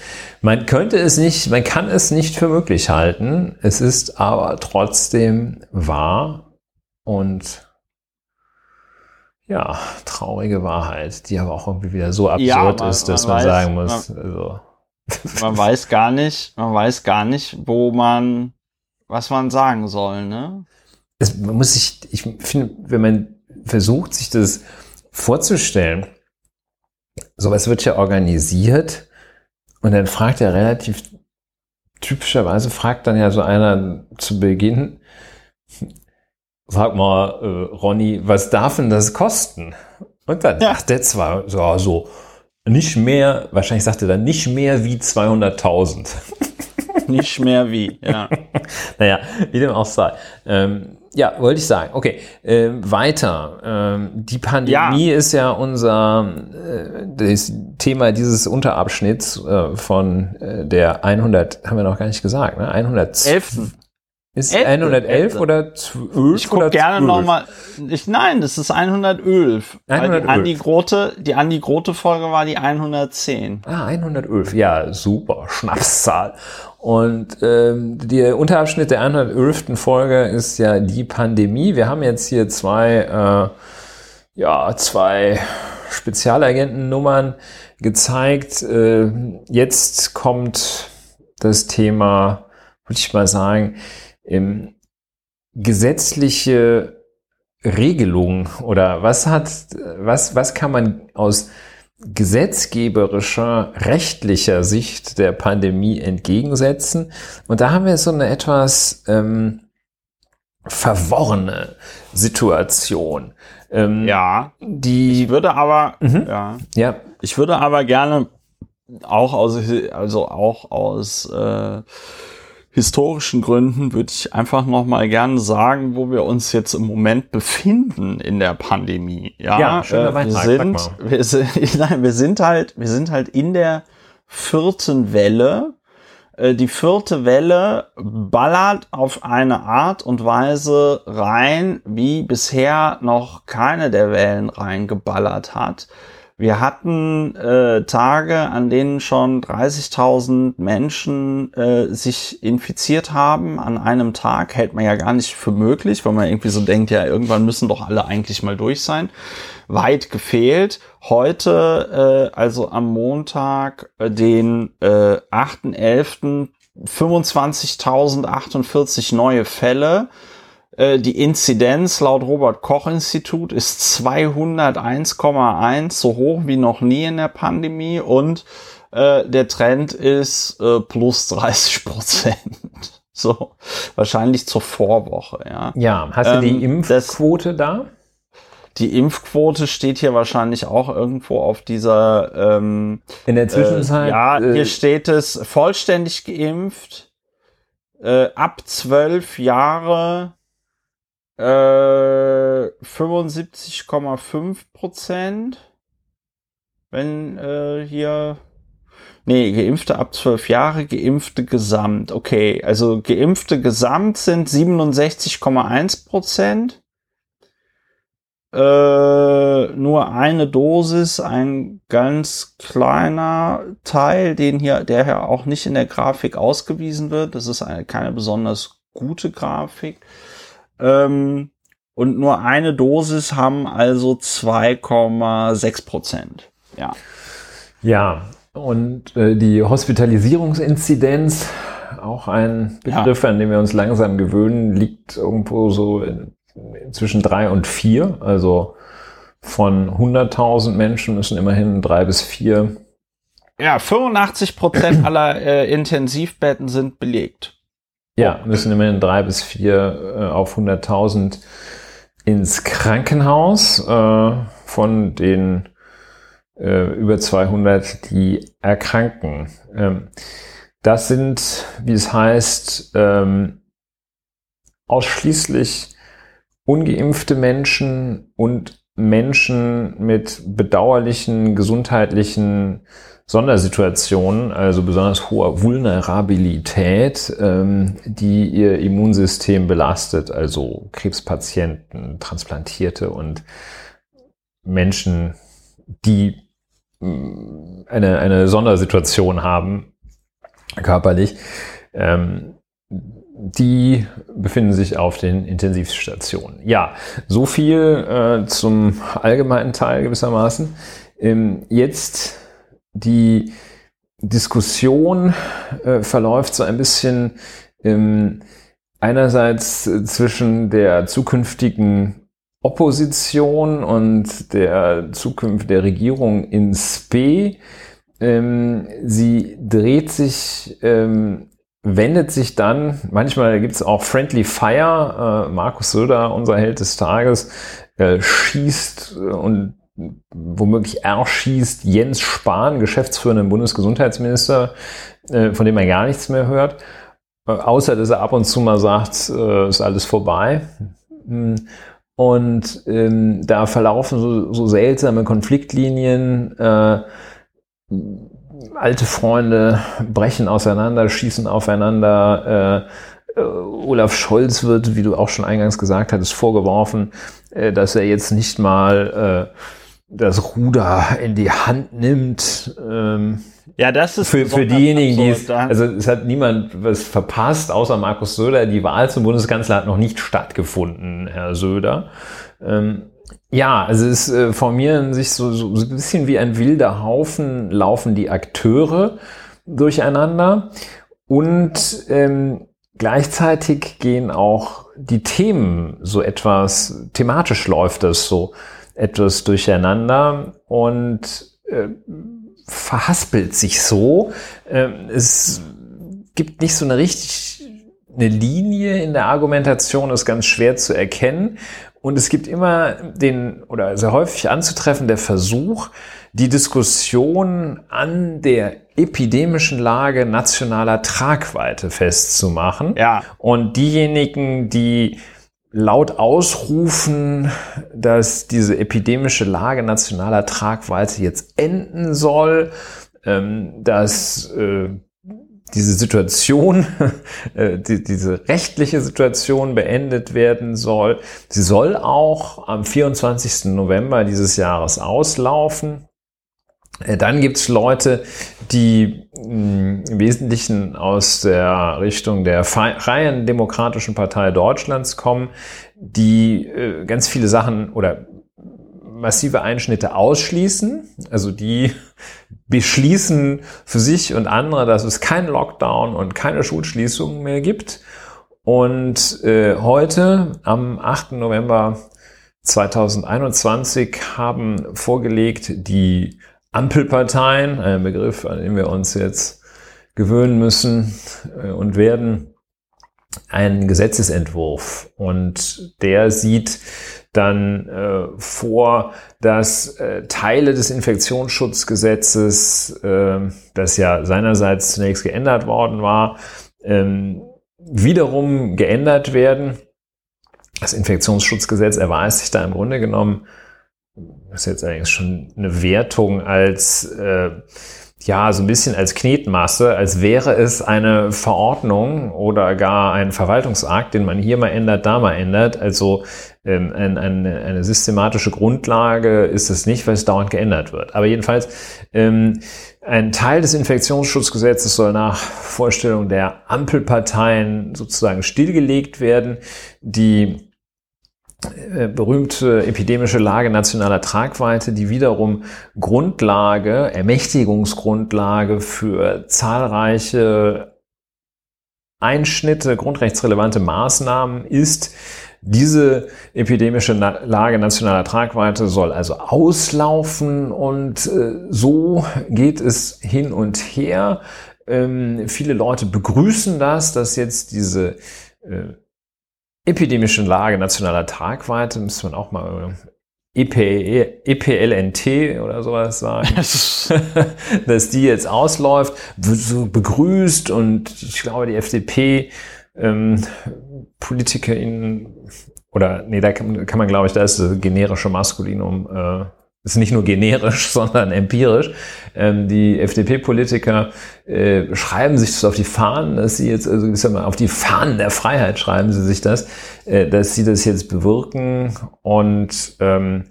Man könnte es nicht, man kann es nicht für möglich halten. Es ist aber trotzdem wahr und ja, traurige Wahrheit, die aber auch irgendwie wieder so absurd ja, man, ist, dass man, man weiß, sagen muss. Man, also. man weiß gar nicht, man weiß gar nicht, wo man, was man sagen soll, ne? Es, man muss sich, ich finde, wenn man versucht, sich das vorzustellen, sowas wird ja organisiert und dann fragt er relativ typischerweise fragt dann ja so einer zu Beginn, sag mal, äh, Ronny, was darf denn das kosten? Und dann ja. sagt der zwar so, so, nicht mehr, wahrscheinlich sagt er dann nicht mehr wie 200.000. nicht mehr wie, ja. naja, wie dem auch sei. Ähm, ja, wollte ich sagen. Okay, äh, weiter. Ähm, die Pandemie ja. ist ja unser äh, das Thema dieses Unterabschnitts äh, von äh, der 100, haben wir noch gar nicht gesagt, ne? 111. Ist Elf, 111 oder 12? Ich gucke gerne nochmal. Nein, das ist 111. 111. Die Andi Grote, die Andi Grote Folge war die 110. Ah, 111. Ja, super. Schnapszahl. Und ähm, der Unterabschnitt der 111. Folge ist ja die Pandemie. Wir haben jetzt hier zwei, äh, ja, zwei Spezialagentennummern gezeigt. Äh, jetzt kommt das Thema, würde ich mal sagen, ähm, gesetzliche Regelung oder was hat, was, was kann man aus gesetzgeberischer, rechtlicher Sicht der Pandemie entgegensetzen? Und da haben wir so eine etwas ähm, verworrene Situation. Ähm, ja, die ich würde aber, mhm. ja, ja, ich würde aber gerne auch aus, also auch aus äh, historischen Gründen würde ich einfach noch mal gerne sagen, wo wir uns jetzt im Moment befinden in der Pandemie. Ja, ja schöner äh, wir sind, wir sind, nein, wir sind halt, wir sind halt in der vierten Welle. Äh, die vierte Welle ballert auf eine Art und Weise rein, wie bisher noch keine der Wellen reingeballert hat. Wir hatten äh, Tage, an denen schon 30.000 Menschen äh, sich infiziert haben an einem Tag. Hält man ja gar nicht für möglich, weil man irgendwie so denkt, ja, irgendwann müssen doch alle eigentlich mal durch sein. Weit gefehlt. Heute, äh, also am Montag, äh, den äh, 8.11., 25.048 neue Fälle. Äh, die Inzidenz laut Robert Koch Institut ist 201,1, so hoch wie noch nie in der Pandemie und äh, der Trend ist äh, plus 30 Prozent. So, wahrscheinlich zur Vorwoche, ja. Ja, hast du die ähm, Impfquote da? Die Impfquote steht hier wahrscheinlich auch irgendwo auf dieser. Ähm, In der Zwischenzeit. Äh, ja, äh, hier steht es vollständig geimpft, äh, ab zwölf Jahre äh, 75,5 Prozent. Wenn äh, hier Nee, Geimpfte ab zwölf Jahre, Geimpfte Gesamt. Okay, also Geimpfte Gesamt sind 67,1 Prozent. Äh, nur eine Dosis, ein ganz kleiner Teil, den hier, der hier auch nicht in der Grafik ausgewiesen wird. Das ist eine, keine besonders gute Grafik. Ähm, und nur eine Dosis haben also 2,6 Prozent. Ja. Ja, und äh, die Hospitalisierungsinzidenz, auch ein Begriff, ja. an dem wir uns langsam gewöhnen, liegt irgendwo so in, zwischen drei und vier. Also von 100.000 Menschen müssen immerhin drei bis vier. Ja, 85 Prozent aller äh, Intensivbetten sind belegt. Ja, müssen immerhin drei bis vier äh, auf 100.000 ins Krankenhaus. Äh, von den äh, über 200, die erkranken. Ähm, das sind, wie es heißt, ähm, ausschließlich ungeimpfte Menschen und Menschen mit bedauerlichen gesundheitlichen Sondersituationen, also besonders hoher Vulnerabilität, ähm, die ihr Immunsystem belastet, also Krebspatienten, Transplantierte und Menschen, die eine, eine Sondersituation haben, körperlich, ähm, die befinden sich auf den Intensivstationen. Ja, so viel äh, zum allgemeinen Teil gewissermaßen. Ähm, jetzt die Diskussion äh, verläuft so ein bisschen ähm, einerseits zwischen der zukünftigen Opposition und der Zukunft der Regierung in Spe. Ähm, sie dreht sich, ähm, wendet sich dann, manchmal gibt es auch Friendly Fire, äh, Markus Söder, unser Held des Tages, äh, schießt und womöglich erschießt Jens Spahn, geschäftsführenden Bundesgesundheitsminister, äh, von dem man gar nichts mehr hört. Äh, außer dass er ab und zu mal sagt, äh, ist alles vorbei. Hm. Und ähm, da verlaufen so, so seltsame Konfliktlinien. Alte Freunde brechen auseinander, schießen aufeinander. Äh, äh, Olaf Scholz wird, wie du auch schon eingangs gesagt hattest, vorgeworfen, äh, dass er jetzt nicht mal äh, das Ruder in die Hand nimmt. Ähm, ja, das ist für, für diejenigen, die es, also es hat niemand was verpasst, außer Markus Söder. Die Wahl zum Bundeskanzler hat noch nicht stattgefunden, Herr Söder. Ähm, ja, also es äh, formieren sich so, so, so ein bisschen wie ein wilder Haufen, laufen die Akteure durcheinander und ähm, gleichzeitig gehen auch die Themen so etwas, thematisch läuft das so etwas durcheinander und äh, verhaspelt sich so. Ähm, es gibt nicht so eine richtig eine Linie in der Argumentation, ist ganz schwer zu erkennen. Und es gibt immer den, oder sehr häufig anzutreffen, der Versuch, die Diskussion an der epidemischen Lage nationaler Tragweite festzumachen. Ja. Und diejenigen, die laut ausrufen, dass diese epidemische Lage nationaler Tragweite jetzt enden soll, ähm, dass äh, diese Situation, äh, die, diese rechtliche Situation beendet werden soll. Sie soll auch am 24. November dieses Jahres auslaufen. Äh, dann gibt's Leute, die mm, im Wesentlichen aus der Richtung der Freien Demokratischen Partei Deutschlands kommen, die äh, ganz viele Sachen oder massive Einschnitte ausschließen. Also die beschließen für sich und andere, dass es keinen Lockdown und keine Schulschließungen mehr gibt. Und äh, heute, am 8. November 2021, haben vorgelegt die Ampelparteien, ein Begriff, an den wir uns jetzt gewöhnen müssen äh, und werden, einen Gesetzesentwurf und der sieht dann äh, vor, dass äh, Teile des Infektionsschutzgesetzes, äh, das ja seinerseits zunächst geändert worden war, ähm, wiederum geändert werden. Das Infektionsschutzgesetz erweist sich da im Grunde genommen, das ist jetzt eigentlich schon eine Wertung als äh, ja, so ein bisschen als Knetmasse, als wäre es eine Verordnung oder gar ein Verwaltungsakt, den man hier mal ändert, da mal ändert. Also ähm, ein, eine, eine systematische Grundlage ist es nicht, weil es dauernd geändert wird. Aber jedenfalls, ähm, ein Teil des Infektionsschutzgesetzes soll nach Vorstellung der Ampelparteien sozusagen stillgelegt werden. Die berühmte epidemische Lage nationaler Tragweite, die wiederum Grundlage, Ermächtigungsgrundlage für zahlreiche Einschnitte, grundrechtsrelevante Maßnahmen ist. Diese epidemische Lage nationaler Tragweite soll also auslaufen und äh, so geht es hin und her. Ähm, viele Leute begrüßen das, dass jetzt diese äh, epidemischen Lage nationaler Tragweite, müsste man auch mal EP, EPLNT oder sowas sagen, dass die jetzt ausläuft, wird so begrüßt und ich glaube, die FDP ähm, PolitikerInnen oder nee, da kann, kann man, glaube ich, da ist das generische Maskulinum äh, ist nicht nur generisch, sondern empirisch. Ähm, die FDP-Politiker äh, schreiben sich das auf die Fahnen, dass sie jetzt, also ich sag mal, auf die Fahnen der Freiheit schreiben sie sich das, äh, dass sie das jetzt bewirken. Und ähm,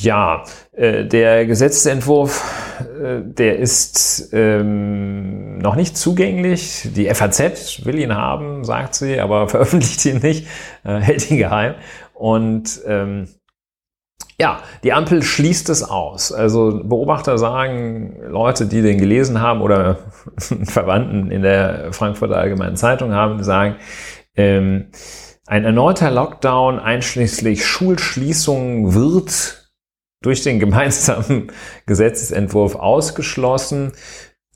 ja, äh, der Gesetzentwurf, äh, der ist ähm, noch nicht zugänglich. Die FAZ will ihn haben, sagt sie, aber veröffentlicht ihn nicht, äh, hält ihn geheim. Und ähm, ja, die Ampel schließt es aus. Also Beobachter sagen, Leute, die den gelesen haben oder Verwandten in der Frankfurter Allgemeinen Zeitung haben, sagen, ähm, ein erneuter Lockdown einschließlich Schulschließungen wird durch den gemeinsamen Gesetzesentwurf ausgeschlossen.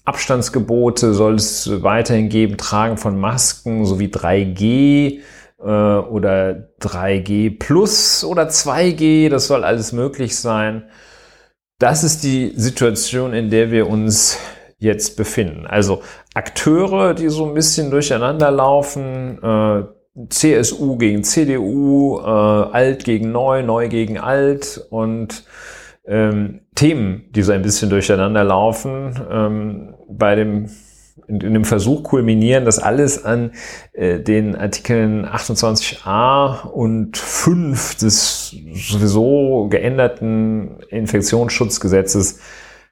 Abstandsgebote soll es weiterhin geben, Tragen von Masken sowie 3G äh, oder 3G plus oder 2G, das soll alles möglich sein. Das ist die Situation, in der wir uns jetzt befinden. Also Akteure, die so ein bisschen durcheinander laufen, äh, CSU gegen CDU, äh, alt gegen neu, neu gegen alt und ähm, Themen, die so ein bisschen durcheinander laufen. Ähm, bei dem in, in dem Versuch kulminieren, das alles an äh, den Artikeln 28a und 5 des sowieso geänderten Infektionsschutzgesetzes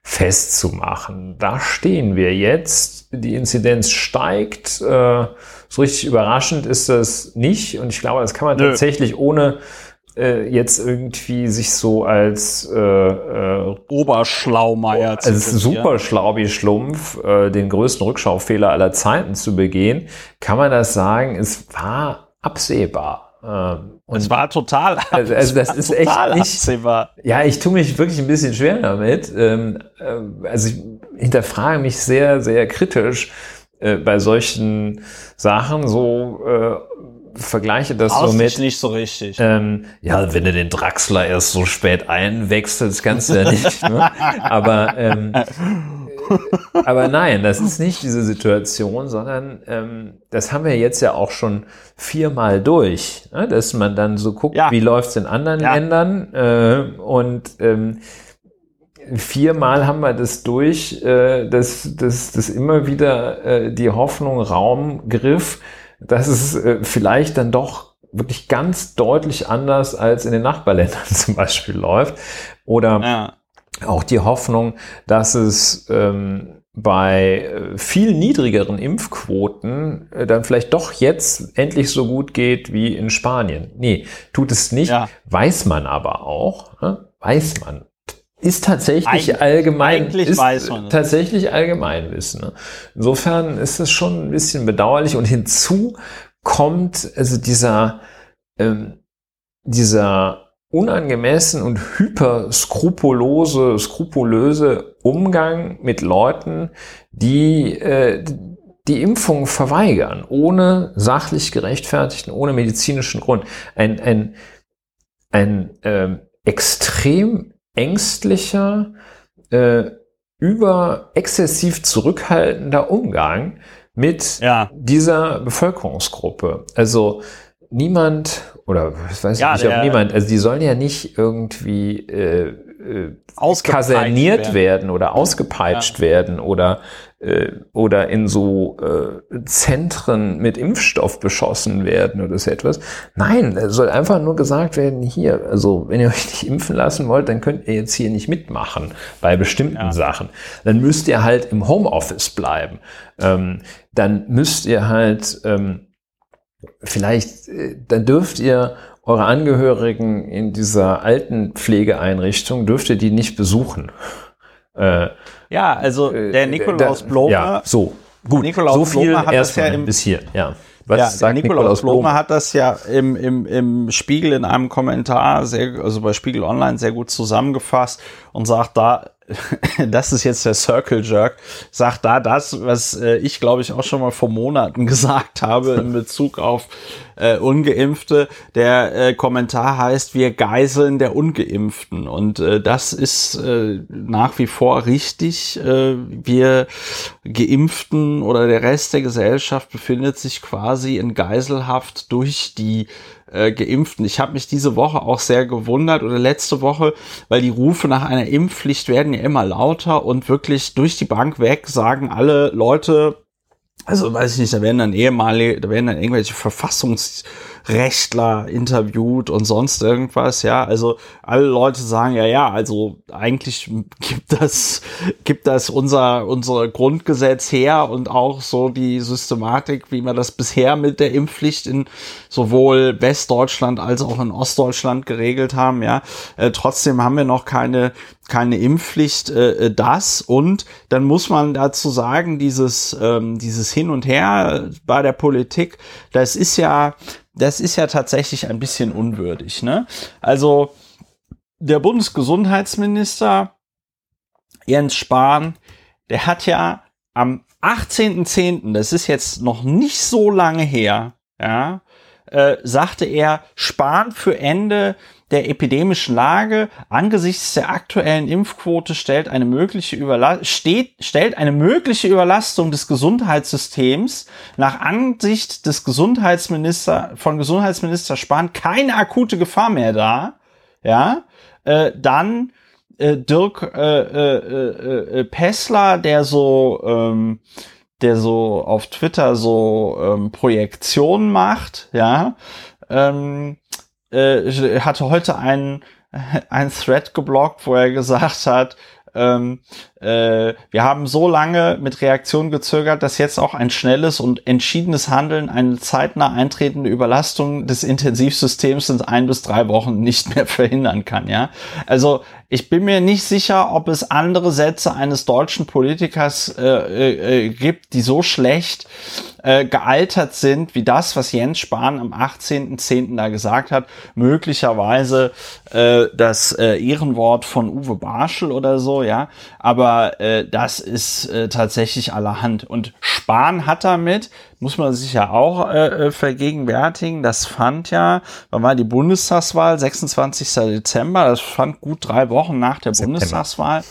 festzumachen. Da stehen wir jetzt. Die Inzidenz steigt. Äh, so richtig überraschend ist das nicht. Und ich glaube, das kann man Nö. tatsächlich ohne äh, jetzt irgendwie sich so als äh, äh, Oberschlaumeier zu als super schlau wie Schlumpf äh, den größten Rückschaufehler aller Zeiten zu begehen, kann man das sagen, es war absehbar. Ähm, und es war total also, also das ist echt nicht absehbar. Ja, ich tue mich wirklich ein bisschen schwer damit. Ähm, äh, also ich hinterfrage mich sehr, sehr kritisch äh, bei solchen Sachen so äh, vergleiche das so mit. nicht so richtig. Ähm, ja, wenn du den Draxler erst so spät einwechselst, kannst du ja nicht. ne? Aber, ähm, aber nein, das ist nicht diese Situation, sondern ähm, das haben wir jetzt ja auch schon viermal durch, ne? dass man dann so guckt, ja. wie läuft's in anderen ja. Ländern äh, und ähm, viermal haben wir das durch, äh, dass, dass, dass immer wieder äh, die Hoffnung Raum griff, dass es äh, vielleicht dann doch wirklich ganz deutlich anders als in den Nachbarländern zum Beispiel läuft. Oder ja. auch die Hoffnung, dass es ähm, bei äh, viel niedrigeren Impfquoten äh, dann vielleicht doch jetzt endlich so gut geht wie in Spanien. Nee, tut es nicht, ja. weiß man aber auch, ne? weiß man ist tatsächlich Eig allgemein eigentlich ist weiß man tatsächlich Allgemeinwissen. Ne? Insofern ist es schon ein bisschen bedauerlich und hinzu kommt also dieser ähm, dieser unangemessen und hyperskrupulose, skrupulöse Umgang mit Leuten, die äh, die Impfung verweigern, ohne sachlich gerechtfertigten, ohne medizinischen Grund. Ein, ein, ein ähm, extrem ängstlicher, äh, über exzessiv zurückhaltender Umgang mit ja. dieser Bevölkerungsgruppe. Also niemand, oder ich weiß ja, nicht, ob niemand, also die sollen ja nicht irgendwie äh, äh, kaserniert werden. werden. oder ausgepeitscht ja. werden oder oder in so äh, Zentren mit Impfstoff beschossen werden oder so etwas. Nein, es soll einfach nur gesagt werden, hier, also wenn ihr euch nicht impfen lassen wollt, dann könnt ihr jetzt hier nicht mitmachen bei bestimmten ja. Sachen. Dann müsst ihr halt im Homeoffice bleiben. Ähm, dann müsst ihr halt ähm, vielleicht, äh, dann dürft ihr eure Angehörigen in dieser alten Pflegeeinrichtung, dürft ihr die nicht besuchen. Äh, ja, also äh, der Nikolaus Blome. Ja, so. Gut, Nikolaus so viel Blome hat das ja im, bis hier, ja. Was ja, sagt Nikolaus, Nikolaus Blome? Blome hat das ja im, im, im Spiegel in einem Kommentar, sehr, also bei Spiegel Online sehr gut zusammengefasst und sagt da, das ist jetzt der Circle Jerk, sagt da das, was äh, ich glaube ich auch schon mal vor Monaten gesagt habe in Bezug auf äh, Ungeimpfte. Der äh, Kommentar heißt, wir geiseln der Ungeimpften. Und äh, das ist äh, nach wie vor richtig. Äh, wir Geimpften oder der Rest der Gesellschaft befindet sich quasi in Geiselhaft durch die äh, Geimpften. Ich habe mich diese Woche auch sehr gewundert oder letzte Woche, weil die Rufe nach einer Impfpflicht werden ja immer lauter und wirklich durch die Bank weg sagen alle Leute, also weiß ich nicht, da werden dann ehemalige, da werden dann irgendwelche Verfassungs Rechtler interviewt und sonst irgendwas, ja. Also alle Leute sagen ja, ja, also eigentlich gibt das, gibt das unser, unser Grundgesetz her und auch so die Systematik, wie wir das bisher mit der Impfpflicht in sowohl Westdeutschland als auch in Ostdeutschland geregelt haben, ja. Äh, trotzdem haben wir noch keine keine Impfpflicht, äh, äh, das und dann muss man dazu sagen, dieses, ähm, dieses Hin und Her bei der Politik, das ist ja, das ist ja tatsächlich ein bisschen unwürdig. Ne? Also der Bundesgesundheitsminister Jens Spahn, der hat ja am 18.10., das ist jetzt noch nicht so lange her, ja, äh, sagte er, Spahn für Ende der epidemischen Lage angesichts der aktuellen Impfquote stellt eine mögliche, steht, stellt eine mögliche Überlastung des Gesundheitssystems nach Ansicht des Gesundheitsminister von Gesundheitsminister Spahn keine akute Gefahr mehr dar. Ja, äh, dann äh, Dirk äh, äh, äh, äh Pessler, der so ähm, der so auf Twitter so ähm, Projektionen macht, ja, ähm, äh, hatte heute einen, einen Thread geblockt, wo er gesagt hat, ähm, äh, wir haben so lange mit Reaktionen gezögert, dass jetzt auch ein schnelles und entschiedenes Handeln eine zeitnah eintretende Überlastung des Intensivsystems in ein bis drei Wochen nicht mehr verhindern kann. Ja, also ich bin mir nicht sicher, ob es andere Sätze eines deutschen Politikers äh, äh, gibt, die so schlecht äh, gealtert sind, wie das, was Jens Spahn am 18.10. da gesagt hat. Möglicherweise äh, das äh, Ehrenwort von Uwe Barschel oder so, ja. Aber äh, das ist äh, tatsächlich allerhand. Und Spahn hat damit muss man sich ja auch äh, äh, vergegenwärtigen. Das fand ja, wann war die Bundestagswahl? 26. Dezember. Das fand gut drei Wochen nach der September. Bundestagswahl.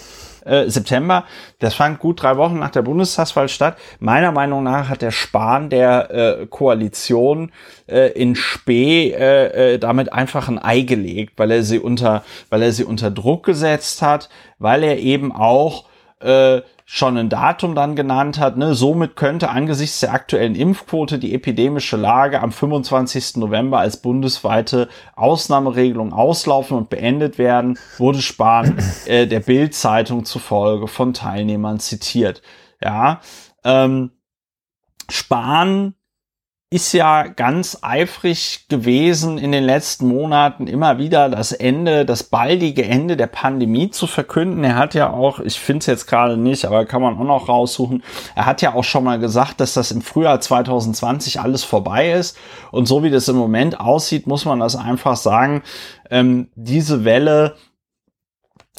Äh, September. Das fand gut drei Wochen nach der Bundestagswahl statt. Meiner Meinung nach hat der Spahn der äh, Koalition äh, in Spee äh, damit einfach ein Ei gelegt, weil er sie unter, weil er sie unter Druck gesetzt hat, weil er eben auch äh, schon ein Datum dann genannt hat. Ne? Somit könnte angesichts der aktuellen Impfquote die epidemische Lage am 25. November als bundesweite Ausnahmeregelung auslaufen und beendet werden, wurde Spahn äh, der Bild-Zeitung zufolge von Teilnehmern zitiert. Ja, ähm, Spahn ist ja ganz eifrig gewesen in den letzten Monaten immer wieder das Ende, das baldige Ende der Pandemie zu verkünden. Er hat ja auch, ich finde es jetzt gerade nicht, aber kann man auch noch raussuchen, er hat ja auch schon mal gesagt, dass das im Frühjahr 2020 alles vorbei ist. Und so wie das im Moment aussieht, muss man das einfach sagen, ähm, diese Welle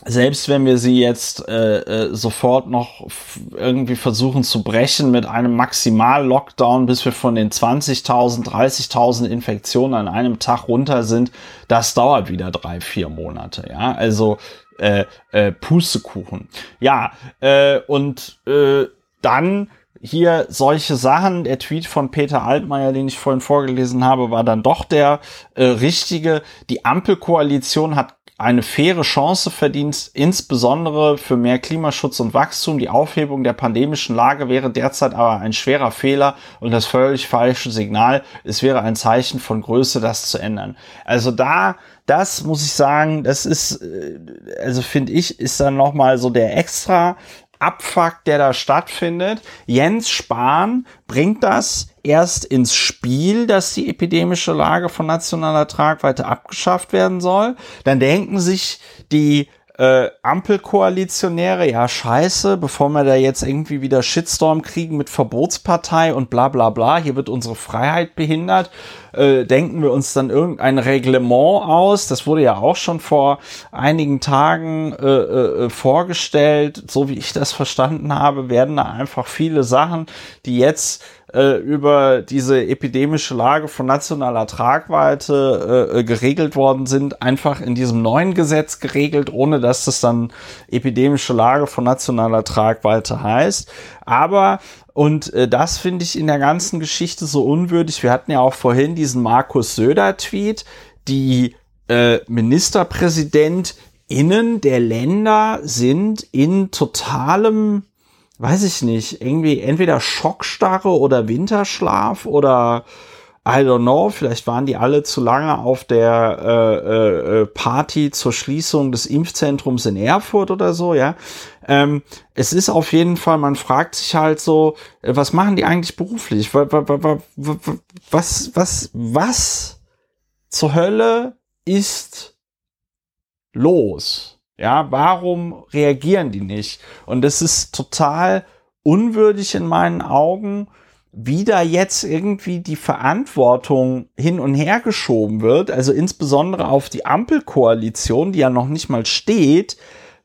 selbst wenn wir sie jetzt äh, äh, sofort noch irgendwie versuchen zu brechen mit einem Maximal-Lockdown, bis wir von den 20.000, 30.000 Infektionen an einem Tag runter sind, das dauert wieder drei, vier Monate. Ja, also äh, äh, Pustekuchen. Ja, äh, und äh, dann hier solche Sachen. Der Tweet von Peter Altmaier, den ich vorhin vorgelesen habe, war dann doch der äh, richtige. Die Ampelkoalition hat eine faire Chance verdient, insbesondere für mehr Klimaschutz und Wachstum. Die Aufhebung der pandemischen Lage wäre derzeit aber ein schwerer Fehler und das völlig falsche Signal. Es wäre ein Zeichen von Größe, das zu ändern. Also da, das muss ich sagen, das ist, äh, also finde ich, ist dann nochmal so der extra Abfuck, der da stattfindet. Jens Spahn bringt das erst ins Spiel, dass die epidemische Lage von nationaler Tragweite abgeschafft werden soll. Dann denken sich die äh, Ampelkoalitionäre, ja scheiße, bevor wir da jetzt irgendwie wieder Shitstorm kriegen mit Verbotspartei und bla bla bla, hier wird unsere Freiheit behindert, äh, denken wir uns dann irgendein Reglement aus. Das wurde ja auch schon vor einigen Tagen äh, äh, vorgestellt. So wie ich das verstanden habe, werden da einfach viele Sachen, die jetzt äh, über diese epidemische Lage von nationaler Tragweite äh, äh, geregelt worden sind, einfach in diesem neuen Gesetz geregelt, ohne dass das dann epidemische Lage von nationaler Tragweite heißt. Aber und äh, das finde ich in der ganzen Geschichte so unwürdig. Wir hatten ja auch vorhin diesen Markus Söder-Tweet, die äh, MinisterpräsidentInnen der Länder sind in totalem weiß ich nicht, irgendwie entweder Schockstarre oder Winterschlaf oder I don't know, vielleicht waren die alle zu lange auf der äh, äh, äh, Party zur Schließung des Impfzentrums in Erfurt oder so, ja. Ähm, es ist auf jeden Fall, man fragt sich halt so, äh, was machen die eigentlich beruflich? Was, was, was, was zur Hölle ist los? Ja, warum reagieren die nicht? Und es ist total unwürdig in meinen Augen, wie da jetzt irgendwie die Verantwortung hin und her geschoben wird, also insbesondere auf die Ampelkoalition, die ja noch nicht mal steht,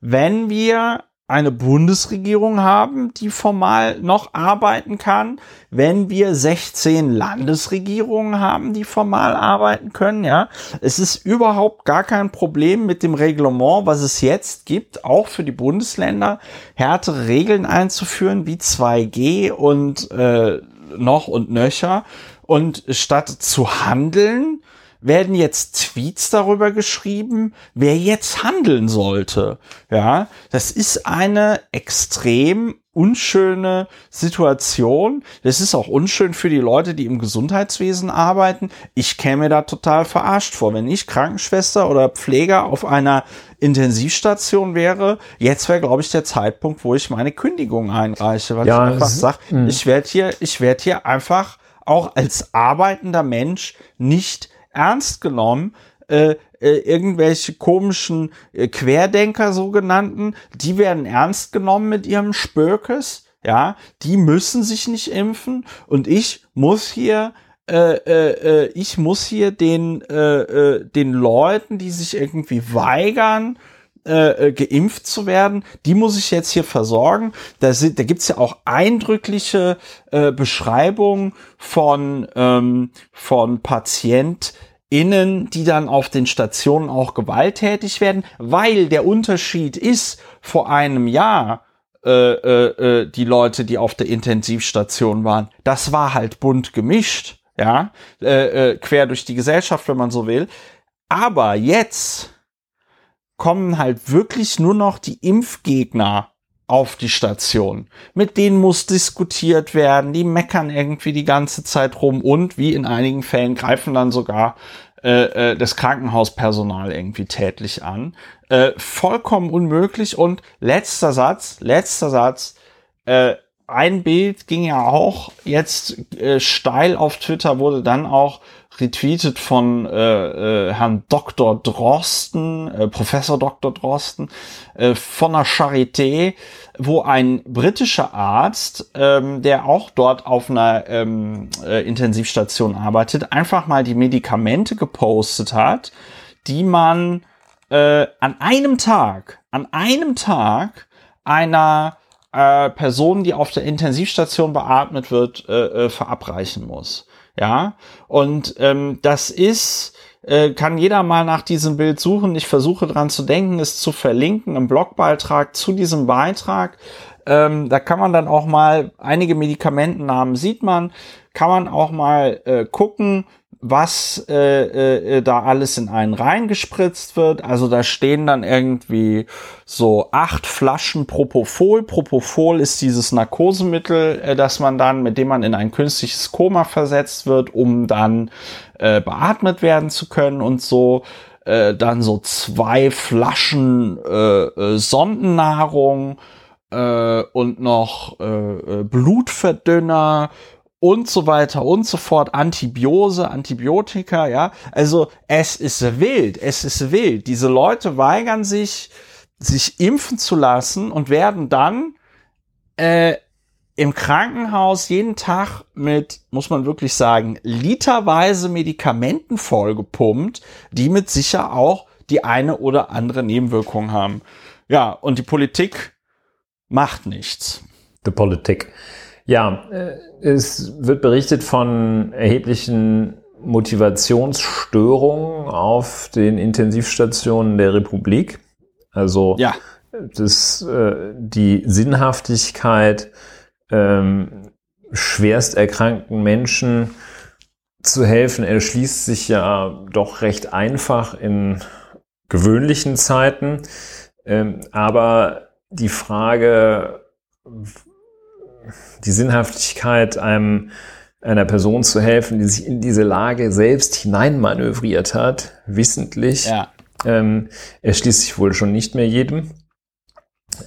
wenn wir eine Bundesregierung haben, die formal noch arbeiten kann, wenn wir 16 Landesregierungen haben, die formal arbeiten können, ja. Es ist überhaupt gar kein Problem mit dem Reglement, was es jetzt gibt, auch für die Bundesländer, härtere Regeln einzuführen, wie 2G und äh, noch und nöcher. Und statt zu handeln, werden jetzt Tweets darüber geschrieben, wer jetzt handeln sollte. Ja, das ist eine extrem unschöne Situation. Das ist auch unschön für die Leute, die im Gesundheitswesen arbeiten. Ich käme da total verarscht vor. Wenn ich Krankenschwester oder Pfleger auf einer Intensivstation wäre, jetzt wäre, glaube ich, der Zeitpunkt, wo ich meine Kündigung einreiche, weil ja, ich einfach sage, hm. ich werde hier, ich werde hier einfach auch als arbeitender Mensch nicht ernst genommen. Äh, äh, irgendwelche komischen äh, Querdenker sogenannten, die werden ernst genommen mit ihrem Spökes, ja, die müssen sich nicht impfen und ich muss hier äh, äh, äh ich muss hier den, äh, äh, den Leuten, die sich irgendwie weigern, äh, geimpft zu werden, die muss ich jetzt hier versorgen. Da, sind, da gibt's ja auch eindrückliche äh, Beschreibungen von, ähm, von Patient, die dann auf den Stationen auch gewalttätig werden, weil der Unterschied ist, vor einem Jahr äh, äh, äh, die Leute, die auf der Intensivstation waren, das war halt bunt gemischt, ja, äh, äh, quer durch die Gesellschaft, wenn man so will. Aber jetzt kommen halt wirklich nur noch die Impfgegner auf die Station. Mit denen muss diskutiert werden, die meckern irgendwie die ganze Zeit rum und wie in einigen Fällen greifen dann sogar äh, äh, das Krankenhauspersonal irgendwie tätlich an. Äh, vollkommen unmöglich und letzter Satz, letzter Satz, äh, ein Bild ging ja auch jetzt äh, steil auf Twitter, wurde dann auch retweetet von äh, äh, Herrn Dr. Drosten, äh, Professor Dr. Drosten, äh, von der Charité, wo ein britischer Arzt, ähm, der auch dort auf einer ähm, äh, Intensivstation arbeitet, einfach mal die Medikamente gepostet hat, die man äh, an einem Tag, an einem Tag einer äh, Person, die auf der Intensivstation beatmet wird, äh, äh, verabreichen muss. Ja, und ähm, das ist, äh, kann jeder mal nach diesem Bild suchen. Ich versuche dran zu denken, es zu verlinken im Blogbeitrag zu diesem Beitrag. Ähm, da kann man dann auch mal einige Medikamentennamen sieht man, kann man auch mal äh, gucken, was äh, äh, da alles in einen reingespritzt wird. Also da stehen dann irgendwie so acht Flaschen Propofol. Propofol ist dieses Narkosemittel, äh, das man dann, mit dem man in ein künstliches Koma versetzt wird, um dann äh, beatmet werden zu können und so. Äh, dann so zwei Flaschen äh, äh, Sondennahrung äh, und noch äh, äh Blutverdünner und so weiter und so fort, Antibiose, Antibiotika, ja. Also es ist wild, es ist wild. Diese Leute weigern sich, sich impfen zu lassen und werden dann äh, im Krankenhaus jeden Tag mit, muss man wirklich sagen, literweise Medikamenten vollgepumpt, die mit sicher auch die eine oder andere Nebenwirkung haben. Ja, und die Politik macht nichts. Die Politik. Ja, äh, es wird berichtet von erheblichen Motivationsstörungen auf den Intensivstationen der Republik. Also ja. das, äh, die Sinnhaftigkeit ähm, schwerst erkrankten Menschen zu helfen, erschließt sich ja doch recht einfach in gewöhnlichen Zeiten. Ähm, aber die Frage, die Sinnhaftigkeit einem einer Person zu helfen, die sich in diese Lage selbst hineinmanövriert hat, wissentlich, ja. ähm, erschließt sich wohl schon nicht mehr jedem.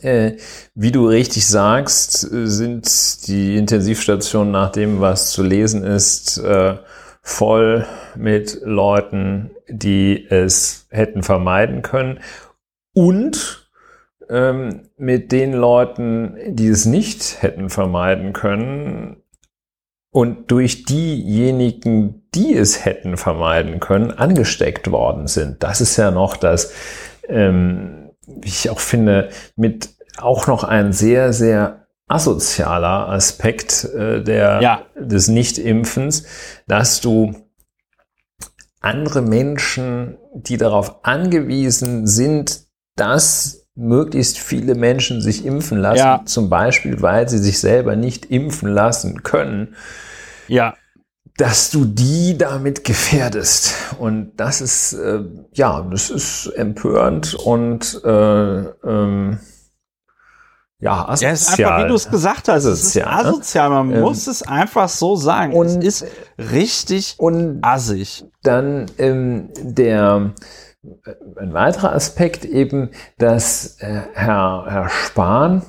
Äh, wie du richtig sagst, sind die Intensivstationen nach dem, was zu lesen ist, äh, voll mit Leuten, die es hätten vermeiden können. Und ähm, mit den Leuten, die es nicht hätten vermeiden können und durch diejenigen, die es hätten vermeiden können, angesteckt worden sind. Das ist ja noch das, ähm, wie ich auch finde, mit auch noch ein sehr, sehr asozialer Aspekt äh, der, ja. des Nichtimpfens, dass du andere Menschen, die darauf angewiesen sind, dass möglichst viele Menschen sich impfen lassen, ja. zum Beispiel, weil sie sich selber nicht impfen lassen können. Ja. Dass du die damit gefährdest. Und das ist, äh, ja, das ist empörend und äh, ähm, ja, asozial. Ja, ist einfach, wie du es gesagt hast, es ist asozial. Man ähm, muss es einfach so sagen. Und es ist richtig und assig. Dann ähm, der ein weiterer Aspekt eben, dass äh, Herr, Herr Spahn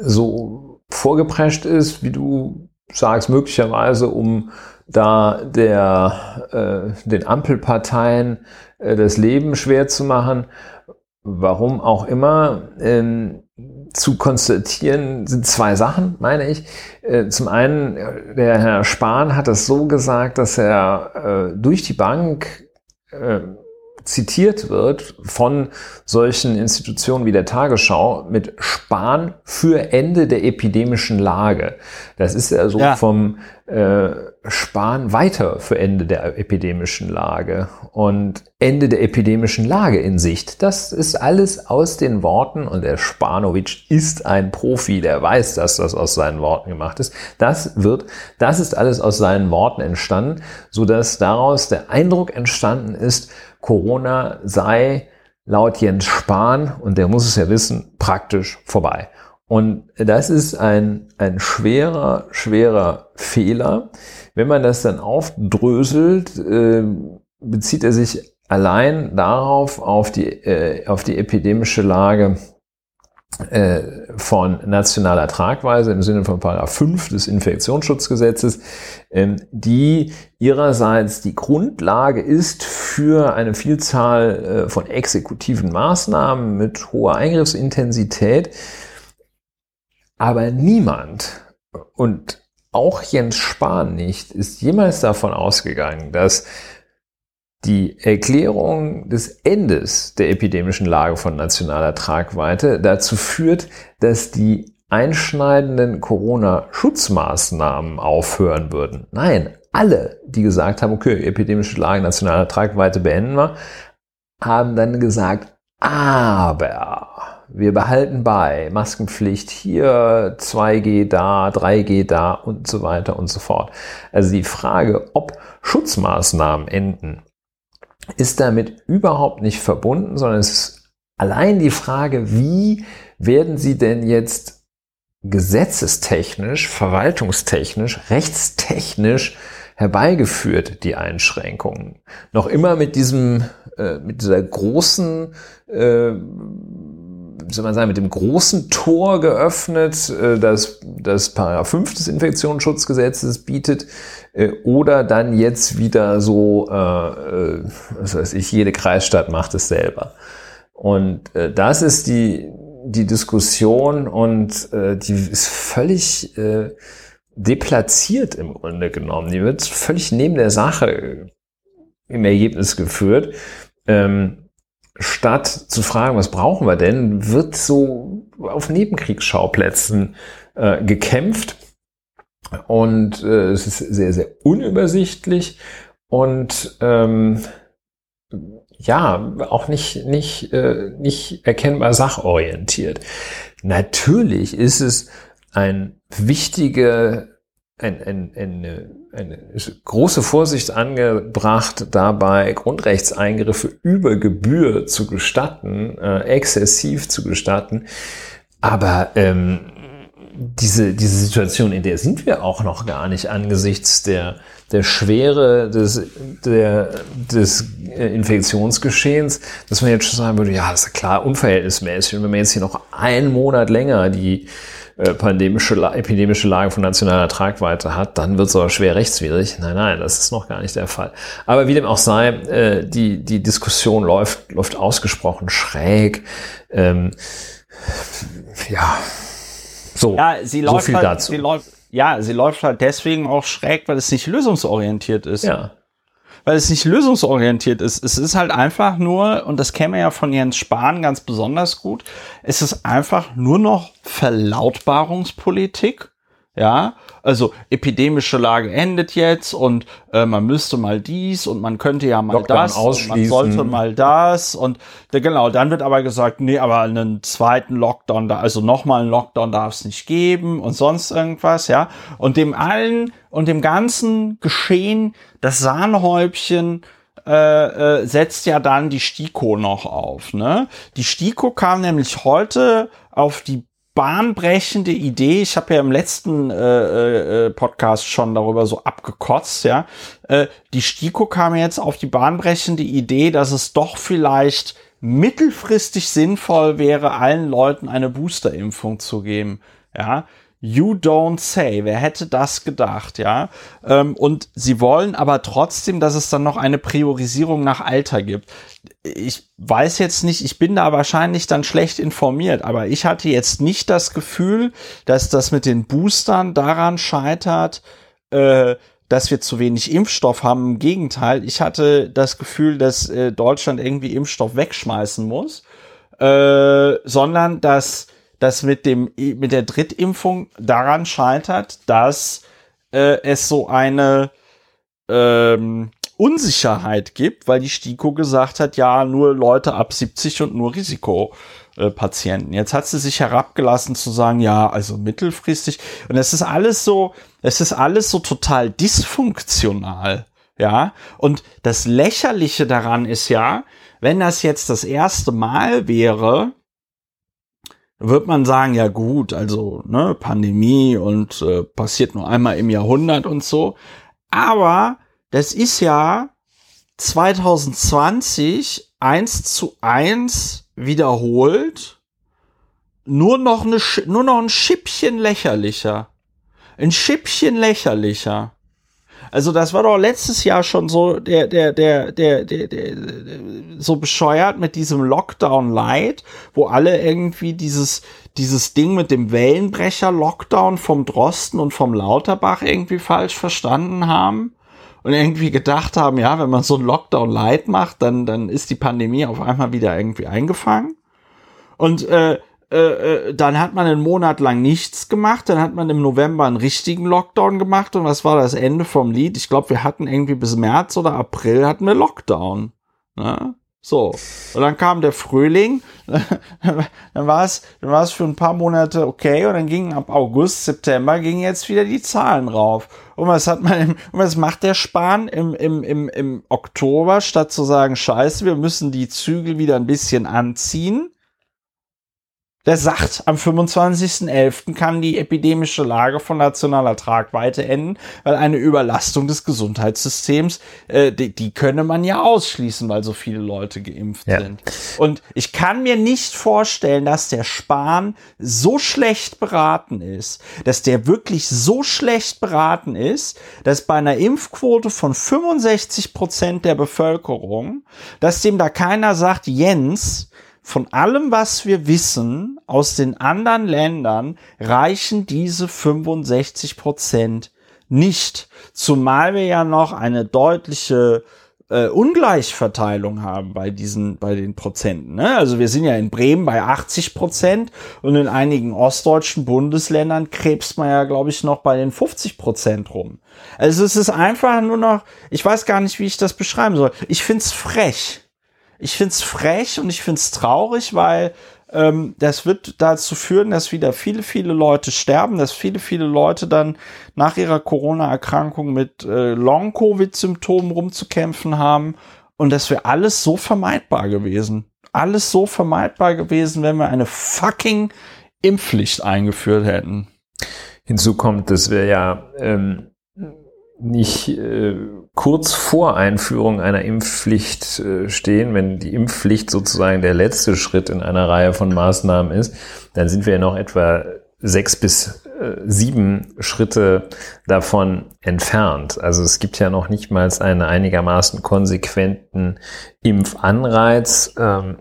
so vorgeprescht ist, wie du sagst, möglicherweise um da der, äh, den Ampelparteien äh, das Leben schwer zu machen. Warum auch immer, ähm, zu konstatieren sind zwei Sachen, meine ich. Äh, zum einen, der Herr Spahn hat es so gesagt, dass er äh, durch die Bank äh, zitiert wird von solchen Institutionen wie der Tagesschau mit Spahn für Ende der epidemischen Lage. Das ist ja so ja. vom Spahn weiter für Ende der epidemischen Lage und Ende der epidemischen Lage in Sicht. Das ist alles aus den Worten und der Spanovic ist ein Profi, der weiß, dass das aus seinen Worten gemacht ist. Das wird, das ist alles aus seinen Worten entstanden, so dass daraus der Eindruck entstanden ist, Corona sei laut Jens Spahn, und der muss es ja wissen, praktisch vorbei. Und das ist ein, ein schwerer, schwerer Fehler. Wenn man das dann aufdröselt, äh, bezieht er sich allein darauf, auf die, äh, auf die epidemische Lage äh, von nationaler Tragweise im Sinne von Paragraph 5 des Infektionsschutzgesetzes, ähm, die ihrerseits die Grundlage ist für eine Vielzahl äh, von exekutiven Maßnahmen mit hoher Eingriffsintensität. Aber niemand und auch Jens Spahn nicht ist jemals davon ausgegangen, dass die Erklärung des Endes der epidemischen Lage von nationaler Tragweite dazu führt, dass die einschneidenden Corona-Schutzmaßnahmen aufhören würden. Nein, alle, die gesagt haben, okay, epidemische Lage nationaler Tragweite beenden wir, haben dann gesagt, aber wir behalten bei Maskenpflicht hier, 2G da, 3G da und so weiter und so fort. Also die Frage, ob Schutzmaßnahmen enden, ist damit überhaupt nicht verbunden, sondern es ist allein die Frage, wie werden sie denn jetzt gesetzestechnisch, verwaltungstechnisch, rechtstechnisch herbeigeführt, die Einschränkungen. Noch immer mit diesem, äh, mit dieser großen, äh, soll man sagen, mit dem großen Tor geöffnet, äh, das das Paragraph 5 des Infektionsschutzgesetzes bietet, äh, oder dann jetzt wieder so, äh, äh, was weiß ich, jede Kreisstadt macht es selber. Und äh, das ist die, die Diskussion und äh, die ist völlig äh, deplatziert im Grunde genommen. Die wird völlig neben der Sache im Ergebnis geführt. Ähm, statt zu fragen, was brauchen wir denn, wird so auf Nebenkriegsschauplätzen äh, gekämpft. Und äh, es ist sehr, sehr unübersichtlich und ähm, ja, auch nicht, nicht, äh, nicht erkennbar sachorientiert. Natürlich ist es ein wichtige, ein, ein, eine, eine große Vorsicht angebracht, dabei Grundrechtseingriffe über Gebühr zu gestatten, äh, exzessiv zu gestatten. Aber ähm, diese, diese Situation, in der sind wir auch noch gar nicht angesichts der, der Schwere des, der, des äh, Infektionsgeschehens, dass man jetzt schon sagen würde, ja, das ist klar unverhältnismäßig. Und wenn man jetzt hier noch einen Monat länger die äh, pandemische, epidemische Lage von nationaler Tragweite hat, dann wird es aber schwer rechtswidrig. Nein, nein, das ist noch gar nicht der Fall. Aber wie dem auch sei, äh, die, die Diskussion läuft, läuft ausgesprochen schräg. Ähm, ja, so, ja, sie so läuft viel halt, dazu. Sie läuft, ja, sie läuft halt deswegen auch schräg, weil es nicht lösungsorientiert ist. Ja. Weil es nicht lösungsorientiert ist. Es ist halt einfach nur, und das käme ja von Jens Spahn ganz besonders gut, es ist einfach nur noch Verlautbarungspolitik. Ja, also epidemische Lage endet jetzt und äh, man müsste mal dies und man könnte ja mal Lockdown das und man sollte mal das und genau, dann wird aber gesagt, nee, aber einen zweiten Lockdown, da, also nochmal einen Lockdown darf es nicht geben und sonst irgendwas, ja. Und dem allen und dem ganzen Geschehen, das Sahnehäubchen äh, äh, setzt ja dann die STIKO noch auf. Ne? Die STIKO kam nämlich heute auf die bahnbrechende Idee. Ich habe ja im letzten äh, äh, Podcast schon darüber so abgekotzt, ja. Äh, die STIKO kam jetzt auf die bahnbrechende Idee, dass es doch vielleicht mittelfristig sinnvoll wäre, allen Leuten eine Boosterimpfung zu geben. Ja, You don't say. Wer hätte das gedacht, ja? Ähm, und sie wollen aber trotzdem, dass es dann noch eine Priorisierung nach Alter gibt. Ich weiß jetzt nicht, ich bin da wahrscheinlich dann schlecht informiert, aber ich hatte jetzt nicht das Gefühl, dass das mit den Boostern daran scheitert, äh, dass wir zu wenig Impfstoff haben. Im Gegenteil, ich hatte das Gefühl, dass äh, Deutschland irgendwie Impfstoff wegschmeißen muss, äh, sondern dass das mit dem mit der Drittimpfung daran scheitert, dass äh, es so eine ähm, Unsicherheit gibt, weil die STIKO gesagt hat, ja, nur Leute ab 70 und nur Risikopatienten. Jetzt hat sie sich herabgelassen zu sagen, ja, also mittelfristig. Und es ist alles so, es ist alles so total dysfunktional. Ja, und das Lächerliche daran ist ja, wenn das jetzt das erste Mal wäre, wird man sagen, ja gut, also ne, Pandemie und äh, passiert nur einmal im Jahrhundert und so. Aber das ist ja 2020 eins zu eins wiederholt, nur noch, eine, nur noch ein Schippchen lächerlicher. Ein Schippchen lächerlicher. Also das war doch letztes Jahr schon so der, der, der, der, der, der, so bescheuert mit diesem Lockdown Light, wo alle irgendwie dieses, dieses Ding mit dem Wellenbrecher Lockdown vom Drosten und vom Lauterbach irgendwie falsch verstanden haben. und irgendwie gedacht haben, ja, wenn man so einen Lockdown light macht, dann, dann ist die Pandemie auf einmal wieder irgendwie eingefangen. Und äh, äh, äh, dann hat man einen Monat lang nichts gemacht, dann hat man im November einen richtigen Lockdown gemacht und was war das Ende vom Lied? Ich glaube, wir hatten irgendwie bis März oder April hatten wir Lockdown. Ne? So. Und dann kam der Frühling, dann war es, dann war es für ein paar Monate okay und dann gingen ab August, September gingen jetzt wieder die Zahlen rauf. Und was hat man, im, und was macht der Spahn im, im, im, im Oktober, statt zu sagen, scheiße, wir müssen die Zügel wieder ein bisschen anziehen? Der sagt, am 25.11. kann die epidemische Lage von nationaler Tragweite enden, weil eine Überlastung des Gesundheitssystems, äh, die, die könne man ja ausschließen, weil so viele Leute geimpft ja. sind. Und ich kann mir nicht vorstellen, dass der Spahn so schlecht beraten ist, dass der wirklich so schlecht beraten ist, dass bei einer Impfquote von 65 Prozent der Bevölkerung, dass dem da keiner sagt, Jens, von allem, was wir wissen aus den anderen Ländern, reichen diese 65 Prozent nicht. Zumal wir ja noch eine deutliche äh, Ungleichverteilung haben bei diesen, bei den Prozenten. Ne? Also wir sind ja in Bremen bei 80 Prozent und in einigen ostdeutschen Bundesländern krebst man ja, glaube ich, noch bei den 50 Prozent rum. Also es ist einfach nur noch, ich weiß gar nicht, wie ich das beschreiben soll. Ich find's frech. Ich find's frech und ich find's traurig, weil ähm, das wird dazu führen, dass wieder viele, viele Leute sterben, dass viele, viele Leute dann nach ihrer Corona-Erkrankung mit äh, Long-Covid-Symptomen rumzukämpfen haben. Und das wäre alles so vermeidbar gewesen. Alles so vermeidbar gewesen, wenn wir eine fucking Impfpflicht eingeführt hätten. Hinzu kommt, dass wir ja ähm, nicht äh, kurz vor Einführung einer Impfpflicht äh, stehen, wenn die Impfpflicht sozusagen der letzte Schritt in einer Reihe von Maßnahmen ist, dann sind wir noch etwa sechs bis äh, sieben Schritte davon entfernt. Also es gibt ja noch nicht mal einen einigermaßen konsequenten Impfanreiz ähm,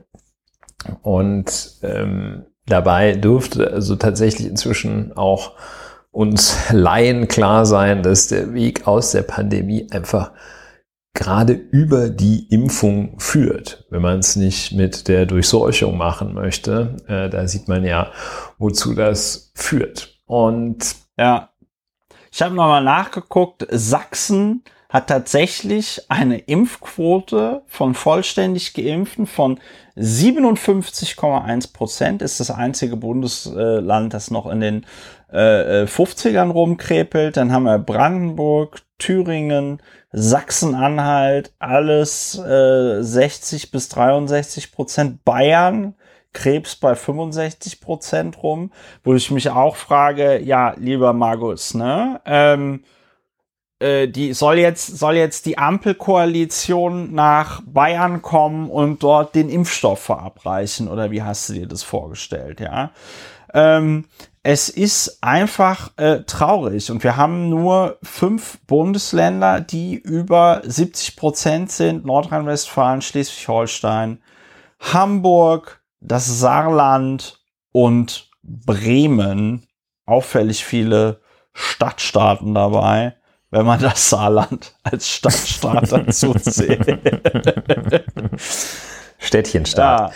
und ähm, dabei dürfte also tatsächlich inzwischen auch uns Laien klar sein, dass der Weg aus der Pandemie einfach gerade über die Impfung führt, wenn man es nicht mit der Durchseuchung machen möchte. Äh, da sieht man ja, wozu das führt. Und ja, ich habe nochmal nachgeguckt. Sachsen hat tatsächlich eine Impfquote von vollständig Geimpften von 57,1 Prozent. Ist das einzige Bundesland, das noch in den äh, 50ern äh, rumkrepelt. Dann haben wir Brandenburg, Thüringen, Sachsen-Anhalt, alles äh, 60 bis 63 Prozent. Bayern, Krebs bei 65 Prozent rum, wo ich mich auch frage, ja, lieber Margus, ne? Ähm, äh, die soll jetzt soll jetzt die Ampelkoalition nach Bayern kommen und dort den Impfstoff verabreichen oder wie hast du dir das vorgestellt, ja? Ähm, es ist einfach äh, traurig und wir haben nur fünf Bundesländer, die über 70 Prozent sind. Nordrhein-Westfalen, Schleswig-Holstein, Hamburg, das Saarland und Bremen. Auffällig viele Stadtstaaten dabei, wenn man das Saarland als Stadtstaat dazu zählt. Städtchenstaat.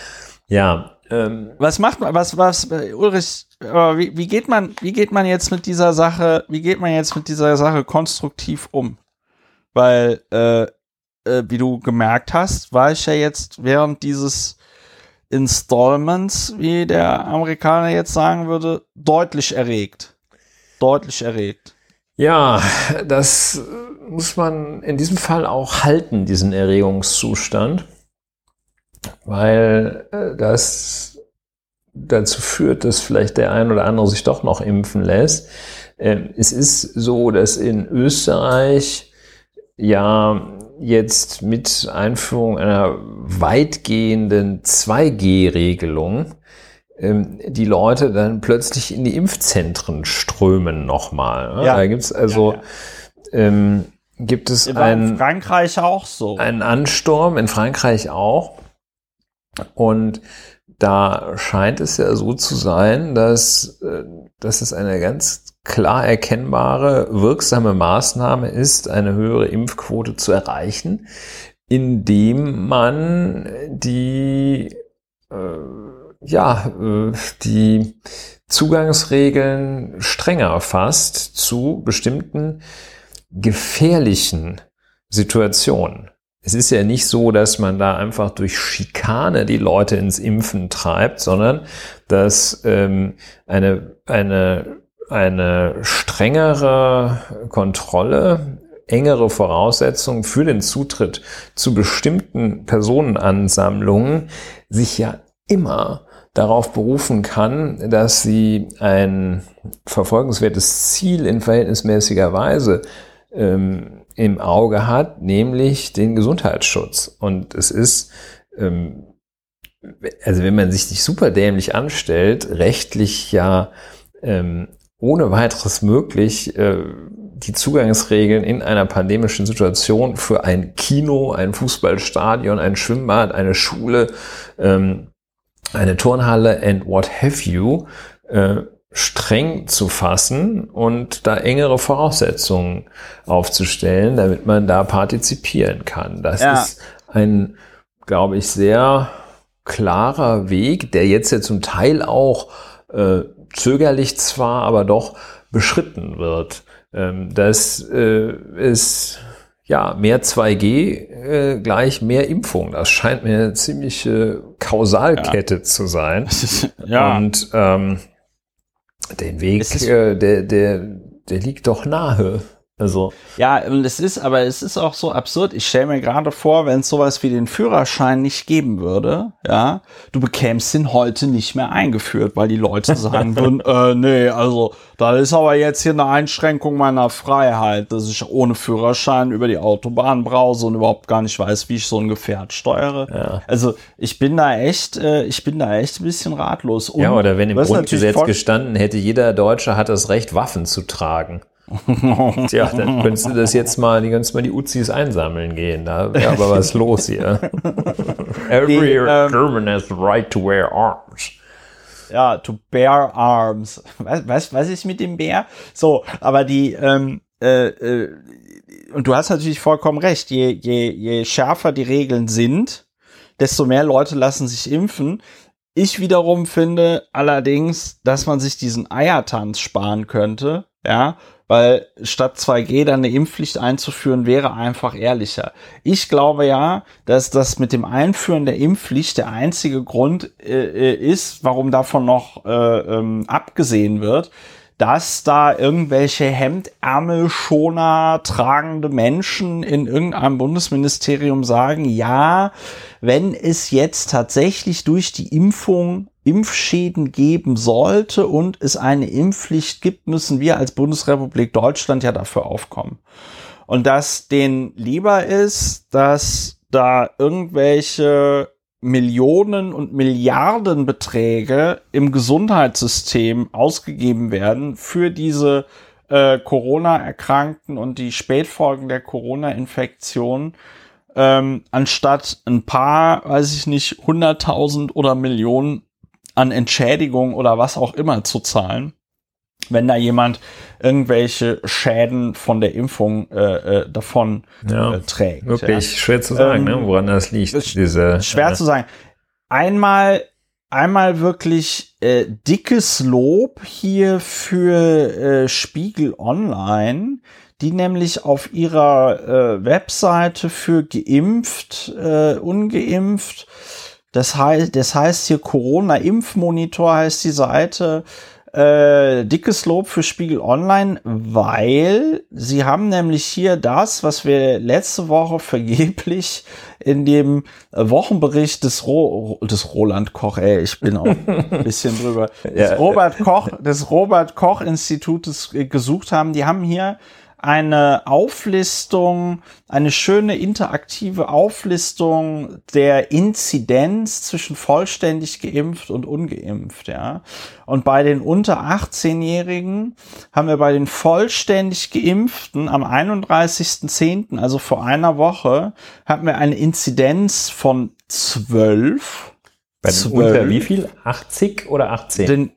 Ja. ja ähm, was macht man, was, was, Ulrich, wie, wie geht man, wie geht man jetzt mit dieser Sache, wie geht man jetzt mit dieser Sache konstruktiv um? Weil, äh, äh, wie du gemerkt hast, war ich ja jetzt während dieses Installments, wie der Amerikaner jetzt sagen würde, deutlich erregt. Deutlich erregt. Ja, das muss man in diesem Fall auch halten, diesen Erregungszustand weil äh, das dazu führt, dass vielleicht der ein oder andere sich doch noch impfen lässt. Äh, es ist so, dass in Österreich ja jetzt mit Einführung einer weitgehenden 2G-Regelung ähm, die Leute dann plötzlich in die Impfzentren strömen nochmal. Ne? Ja. Da gibt's also ja, ja. Ähm, gibt es in Frankreich auch so. Einen Ansturm, in Frankreich auch. Und da scheint es ja so zu sein, dass, äh, dass es eine ganz klar erkennbare, wirksame Maßnahme ist, eine höhere Impfquote zu erreichen, indem man die, äh, ja, äh, die Zugangsregeln strenger fasst zu bestimmten gefährlichen Situationen. Es ist ja nicht so, dass man da einfach durch Schikane die Leute ins Impfen treibt, sondern dass ähm, eine, eine, eine strengere Kontrolle, engere Voraussetzungen für den Zutritt zu bestimmten Personenansammlungen sich ja immer darauf berufen kann, dass sie ein verfolgenswertes Ziel in verhältnismäßiger Weise ähm, im Auge hat, nämlich den Gesundheitsschutz. Und es ist, ähm, also wenn man sich nicht super dämlich anstellt, rechtlich ja ähm, ohne weiteres möglich, äh, die Zugangsregeln in einer pandemischen Situation für ein Kino, ein Fußballstadion, ein Schwimmbad, eine Schule, ähm, eine Turnhalle and what have you äh, streng zu fassen und da engere Voraussetzungen aufzustellen, damit man da partizipieren kann. Das ja. ist ein, glaube ich, sehr klarer Weg, der jetzt ja zum Teil auch äh, zögerlich zwar, aber doch beschritten wird. Ähm, das äh, ist ja mehr 2G äh, gleich mehr Impfung. Das scheint mir eine ziemliche Kausalkette ja. zu sein. ja. Und ähm, den Weg, äh, der, der, der liegt doch nahe. Also. Ja, und es ist, aber es ist auch so absurd. Ich stelle mir gerade vor, wenn es sowas wie den Führerschein nicht geben würde, ja, du bekämst den heute nicht mehr eingeführt, weil die Leute sagen würden, äh, nee, also, da ist aber jetzt hier eine Einschränkung meiner Freiheit, dass ich ohne Führerschein über die Autobahn brause und überhaupt gar nicht weiß, wie ich so ein Gefährt steuere. Ja. Also, ich bin da echt, äh, ich bin da echt ein bisschen ratlos. Und ja, oder wenn im Grundgesetz gestanden hätte, jeder Deutsche hat das Recht, Waffen zu tragen. Tja, dann könntest du das jetzt mal, die könntest mal die Uzis einsammeln gehen. Da wäre aber was los hier. Every die, ähm, German has the right to wear arms. Ja, to bear arms. Was, was, was ist mit dem Bär? So, aber die, ähm, äh, äh, und du hast natürlich vollkommen recht, je, je, je schärfer die Regeln sind, desto mehr Leute lassen sich impfen. Ich wiederum finde allerdings, dass man sich diesen Eiertanz sparen könnte, ja, weil statt 2G dann eine Impfpflicht einzuführen, wäre einfach ehrlicher. Ich glaube ja, dass das mit dem Einführen der Impfpflicht der einzige Grund äh, äh ist, warum davon noch äh, ähm, abgesehen wird dass da irgendwelche Hemdärmelschoner tragende Menschen in irgendeinem Bundesministerium sagen, ja, wenn es jetzt tatsächlich durch die Impfung Impfschäden geben sollte und es eine Impfpflicht gibt, müssen wir als Bundesrepublik Deutschland ja dafür aufkommen. Und dass denen lieber ist, dass da irgendwelche Millionen und Milliardenbeträge im Gesundheitssystem ausgegeben werden für diese äh, Corona-Erkrankten und die Spätfolgen der Corona-Infektion, ähm, anstatt ein paar, weiß ich nicht, hunderttausend oder Millionen an Entschädigung oder was auch immer zu zahlen wenn da jemand irgendwelche Schäden von der Impfung äh, äh, davon ja, äh, trägt. Wirklich ja. schwer zu sagen, ne, ähm, ne, woran das liegt. Diese, schwer äh, zu sagen. Einmal, einmal wirklich äh, dickes Lob hier für äh, Spiegel Online, die nämlich auf ihrer Webseite für geimpft, äh, ungeimpft, das heißt, das heißt hier Corona-Impfmonitor heißt die Seite, äh, dickes Lob für Spiegel Online, weil sie haben nämlich hier das, was wir letzte Woche vergeblich in dem Wochenbericht des, Ro des Roland Koch, ey, ich bin auch ein bisschen drüber, des Robert Koch, des Robert Koch Institutes gesucht haben. Die haben hier eine Auflistung, eine schöne interaktive Auflistung der Inzidenz zwischen vollständig geimpft und ungeimpft, ja. Und bei den unter 18-Jährigen haben wir bei den vollständig geimpften am 31.10., also vor einer Woche, hatten wir eine Inzidenz von 12. Bei den 12. unter wie viel? 80 oder 18? Den,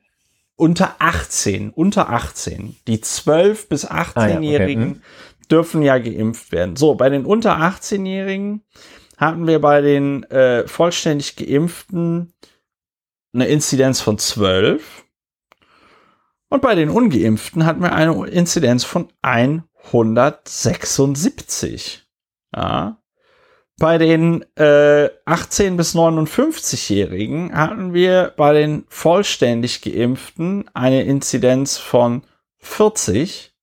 unter 18, unter 18, die 12 bis 18-Jährigen ah, ja, okay. hm. dürfen ja geimpft werden. So, bei den unter 18-Jährigen hatten wir bei den äh, vollständig geimpften eine Inzidenz von 12 und bei den ungeimpften hatten wir eine Inzidenz von 176. Ja. Bei den äh, 18 bis 59-Jährigen hatten wir bei den vollständig geimpften eine Inzidenz von 40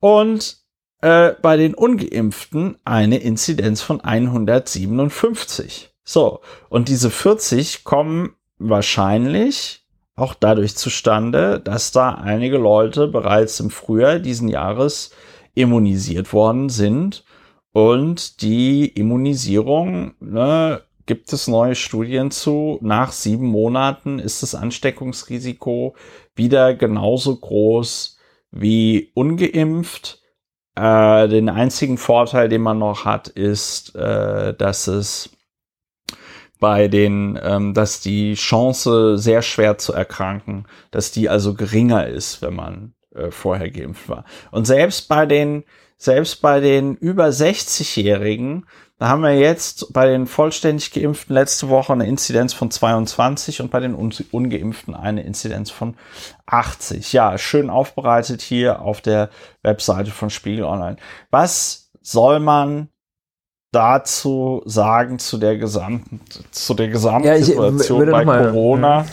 und äh, bei den ungeimpften eine Inzidenz von 157. So, und diese 40 kommen wahrscheinlich auch dadurch zustande, dass da einige Leute bereits im Frühjahr diesen Jahres immunisiert worden sind und die Immunisierung, ne, gibt es neue Studien zu. Nach sieben Monaten ist das Ansteckungsrisiko wieder genauso groß wie ungeimpft. Äh, den einzigen Vorteil, den man noch hat, ist, äh, dass es bei den, ähm, dass die Chance sehr schwer zu erkranken, dass die also geringer ist, wenn man äh, vorher geimpft war. Und selbst bei den selbst bei den über 60-Jährigen, da haben wir jetzt bei den vollständig geimpften letzte Woche eine Inzidenz von 22 und bei den ungeimpften eine Inzidenz von 80. Ja, schön aufbereitet hier auf der Webseite von Spiegel Online. Was soll man dazu sagen zu der gesamten, zu der Gesamtsituation ja, bei mal, Corona?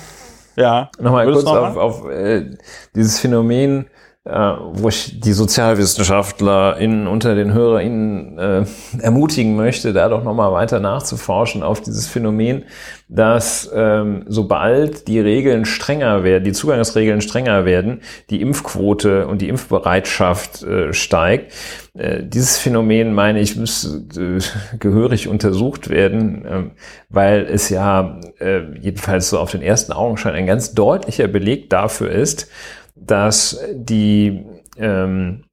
Ja, nochmal kurz noch auf, auf äh, dieses Phänomen äh, wo ich die SozialwissenschaftlerInnen unter den HörerInnen äh, ermutigen möchte, da doch nochmal weiter nachzuforschen auf dieses Phänomen, dass ähm, sobald die Regeln strenger werden, die Zugangsregeln strenger werden, die Impfquote und die Impfbereitschaft äh, steigt. Äh, dieses Phänomen, meine ich, müsste äh, gehörig untersucht werden, äh, weil es ja äh, jedenfalls so auf den ersten Augenschein ein ganz deutlicher Beleg dafür ist, dass die ähm,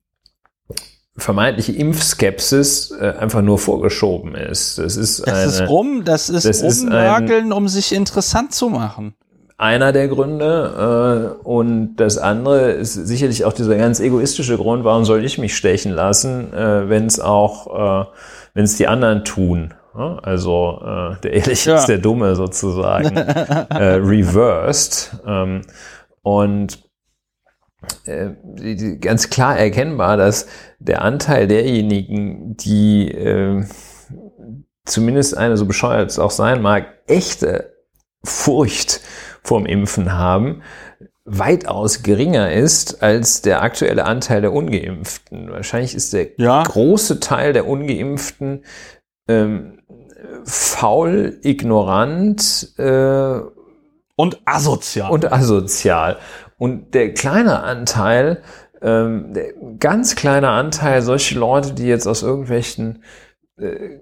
vermeintliche Impfskepsis äh, einfach nur vorgeschoben ist. Das ist, das eine, ist rum, das ist das rumnörgeln, um sich interessant zu machen. Einer der Gründe äh, und das andere ist sicherlich auch dieser ganz egoistische Grund, warum soll ich mich stechen lassen, äh, wenn es auch, äh, wenn es die anderen tun. Also äh, der Ehrliche ja. ist der Dumme sozusagen, äh, reversed. Ähm, und äh, ganz klar erkennbar, dass der Anteil derjenigen, die äh, zumindest eine so bescheuert es auch sein mag, echte Furcht vorm Impfen haben, weitaus geringer ist als der aktuelle Anteil der Ungeimpften. Wahrscheinlich ist der ja. große Teil der Ungeimpften ähm, faul, ignorant äh, und asozial. Und asozial. Und der kleine Anteil, ähm, der ganz kleine Anteil, solche Leute, die jetzt aus irgendwelchen äh,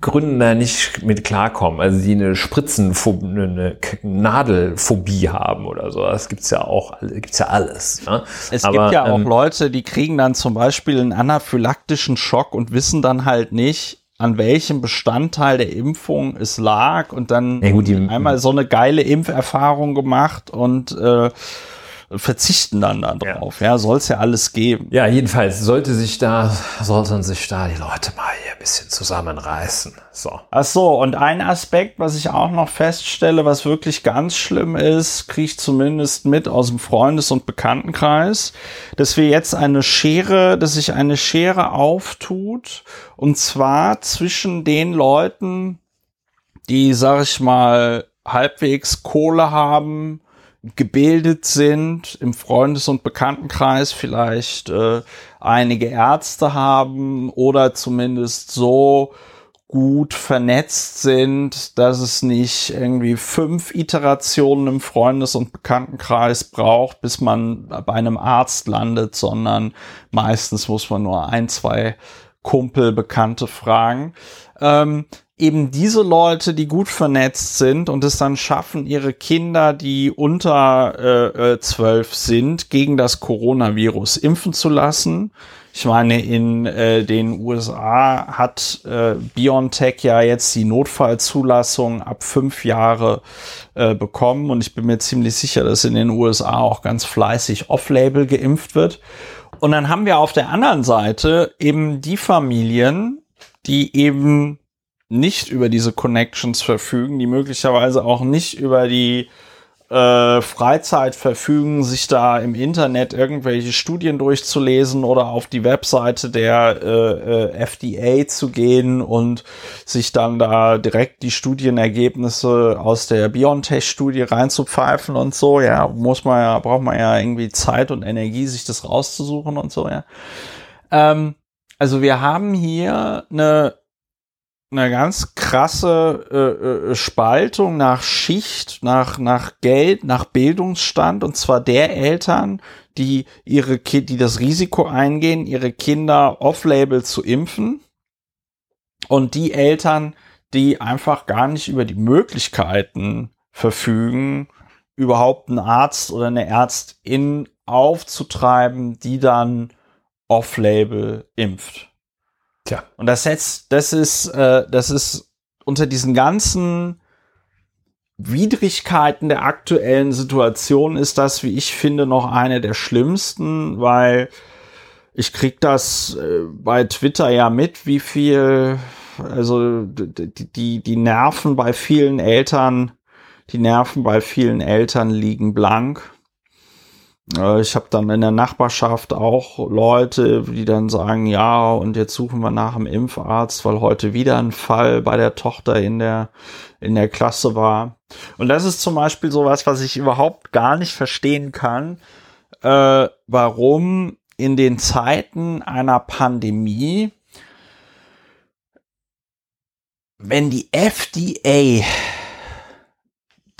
Gründen da nicht mit klarkommen, also die eine Spritzenphobie, eine Nadelphobie haben oder so. Das gibt's ja auch, gibt's ja alles. Ne? Es Aber, gibt ja auch ähm, Leute, die kriegen dann zum Beispiel einen anaphylaktischen Schock und wissen dann halt nicht, an welchem Bestandteil der Impfung es lag und dann ja, gut, einmal so eine geile Impferfahrung gemacht und äh, verzichten dann darauf. Ja, ja soll es ja alles geben. Ja, jedenfalls sollte sich da, sollten sich da die Leute mal hier ein bisschen zusammenreißen. So. Ach so, und ein Aspekt, was ich auch noch feststelle, was wirklich ganz schlimm ist, kriege ich zumindest mit aus dem Freundes- und Bekanntenkreis, dass wir jetzt eine Schere, dass sich eine Schere auftut, und zwar zwischen den Leuten, die, sag ich mal, halbwegs Kohle haben, gebildet sind, im Freundes- und Bekanntenkreis vielleicht äh, einige Ärzte haben oder zumindest so gut vernetzt sind, dass es nicht irgendwie fünf Iterationen im Freundes- und Bekanntenkreis braucht, bis man bei einem Arzt landet, sondern meistens muss man nur ein, zwei Kumpel, Bekannte fragen. Ähm, eben diese Leute, die gut vernetzt sind und es dann schaffen, ihre Kinder, die unter äh, äh, zwölf äh, sind, gegen das Coronavirus impfen zu lassen. Ich meine, in äh, den USA hat äh, BioNTech ja jetzt die Notfallzulassung ab fünf Jahre äh, bekommen und ich bin mir ziemlich sicher, dass in den USA auch ganz fleißig off-label geimpft wird. Und dann haben wir auf der anderen Seite eben die Familien, die eben nicht über diese Connections verfügen, die möglicherweise auch nicht über die äh, Freizeit verfügen, sich da im Internet irgendwelche Studien durchzulesen oder auf die Webseite der äh, äh, FDA zu gehen und sich dann da direkt die Studienergebnisse aus der BioNTech-Studie reinzupfeifen und so, ja, muss man ja, braucht man ja irgendwie Zeit und Energie, sich das rauszusuchen und so, ja. Ähm, also wir haben hier eine eine ganz krasse äh, äh, Spaltung nach Schicht, nach, nach Geld, nach Bildungsstand und zwar der Eltern, die ihre Ki die das Risiko eingehen, ihre Kinder off-label zu impfen und die Eltern, die einfach gar nicht über die Möglichkeiten verfügen, überhaupt einen Arzt oder eine Ärztin aufzutreiben, die dann off-label impft. Tja. Und das setzt, das ist, äh, das ist unter diesen ganzen Widrigkeiten der aktuellen Situation ist das, wie ich finde, noch eine der schlimmsten, weil ich krieg das äh, bei Twitter ja mit, wie viel, also die, die, die Nerven bei vielen Eltern, die Nerven bei vielen Eltern liegen blank. Ich habe dann in der Nachbarschaft auch Leute, die dann sagen, ja, und jetzt suchen wir nach einem Impfarzt, weil heute wieder ein Fall bei der Tochter in der, in der Klasse war. Und das ist zum Beispiel sowas, was ich überhaupt gar nicht verstehen kann, äh, warum in den Zeiten einer Pandemie, wenn die FDA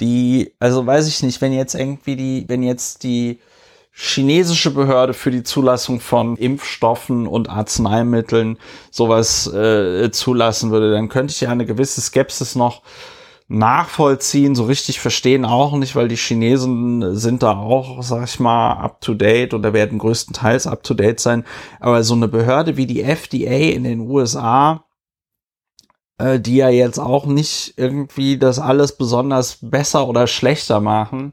die, also weiß ich nicht, wenn jetzt irgendwie die, wenn jetzt die chinesische Behörde für die Zulassung von Impfstoffen und Arzneimitteln sowas äh, zulassen würde, dann könnte ich ja eine gewisse Skepsis noch nachvollziehen, so richtig verstehen auch nicht, weil die Chinesen sind da auch, sag ich mal, up to date oder werden größtenteils up to date sein. Aber so eine Behörde wie die FDA in den USA, äh, die ja jetzt auch nicht irgendwie das alles besonders besser oder schlechter machen,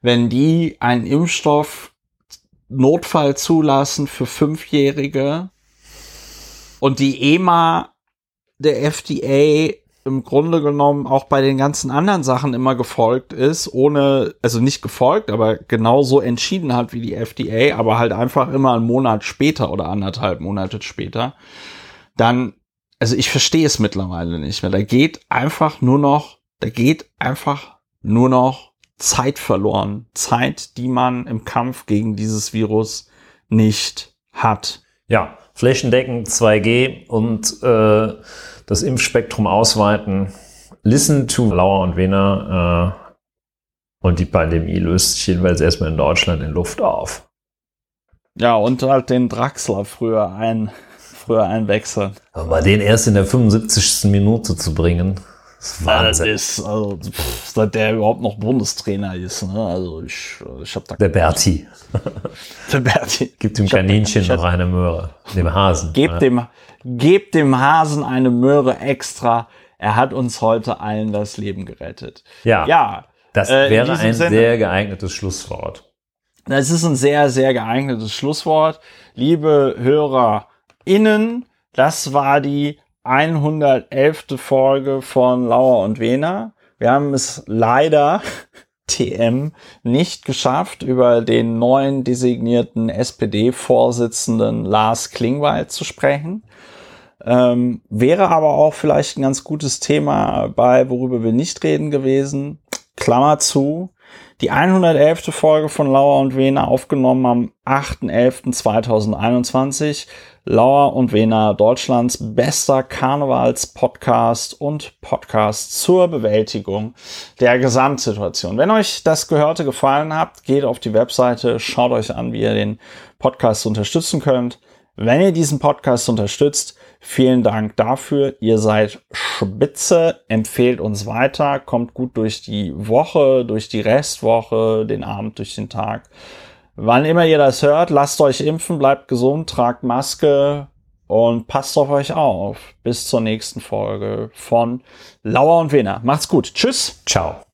wenn die einen Impfstoff Notfall zulassen für Fünfjährige und die EMA der FDA im Grunde genommen auch bei den ganzen anderen Sachen immer gefolgt ist, ohne, also nicht gefolgt, aber genauso entschieden hat wie die FDA, aber halt einfach immer einen Monat später oder anderthalb Monate später, dann, also ich verstehe es mittlerweile nicht mehr. Da geht einfach nur noch, da geht einfach nur noch Zeit verloren. Zeit, die man im Kampf gegen dieses Virus nicht hat. Ja, flächendeckend 2G und äh, das Impfspektrum ausweiten. Listen to Lauer und Wiener. Äh, und die Pandemie löst sich jedenfalls erstmal in Deutschland in Luft auf. Ja, und halt den Draxler früher ein, früher einwechseln. Aber den erst in der 75. Minute zu bringen. Wahnsinn. Das ist, also, pff, seit der überhaupt noch Bundestrainer ist. Ne? Also ich, ich habe da. Der Berti. der Berti. Gibt dem Kaninchen noch eine Möhre. Dem Hasen. Gebt ja. dem, gebt dem Hasen eine Möhre extra. Er hat uns heute allen das Leben gerettet. Ja. Ja. Das äh, wäre ein Sinne, sehr geeignetes Schlusswort. Das ist ein sehr, sehr geeignetes Schlusswort. Liebe HörerInnen, das war die 111. Folge von Lauer und Wena. Wir haben es leider TM nicht geschafft, über den neuen designierten SPD-Vorsitzenden Lars Klingwald zu sprechen. Ähm, wäre aber auch vielleicht ein ganz gutes Thema bei, worüber wir nicht reden gewesen. Klammer zu. Die 111. Folge von Lauer und Wena aufgenommen am 8.11.2021. Lauer und Wena, Deutschlands bester Karnevals-Podcast und Podcast zur Bewältigung der Gesamtsituation. Wenn euch das Gehörte gefallen hat, geht auf die Webseite, schaut euch an, wie ihr den Podcast unterstützen könnt. Wenn ihr diesen Podcast unterstützt, vielen Dank dafür. Ihr seid spitze, empfehlt uns weiter, kommt gut durch die Woche, durch die Restwoche, den Abend, durch den Tag. Wann immer ihr das hört, lasst euch impfen, bleibt gesund, tragt Maske und passt auf euch auf. Bis zur nächsten Folge von Lauer und Wiener. Macht's gut. Tschüss. Ciao.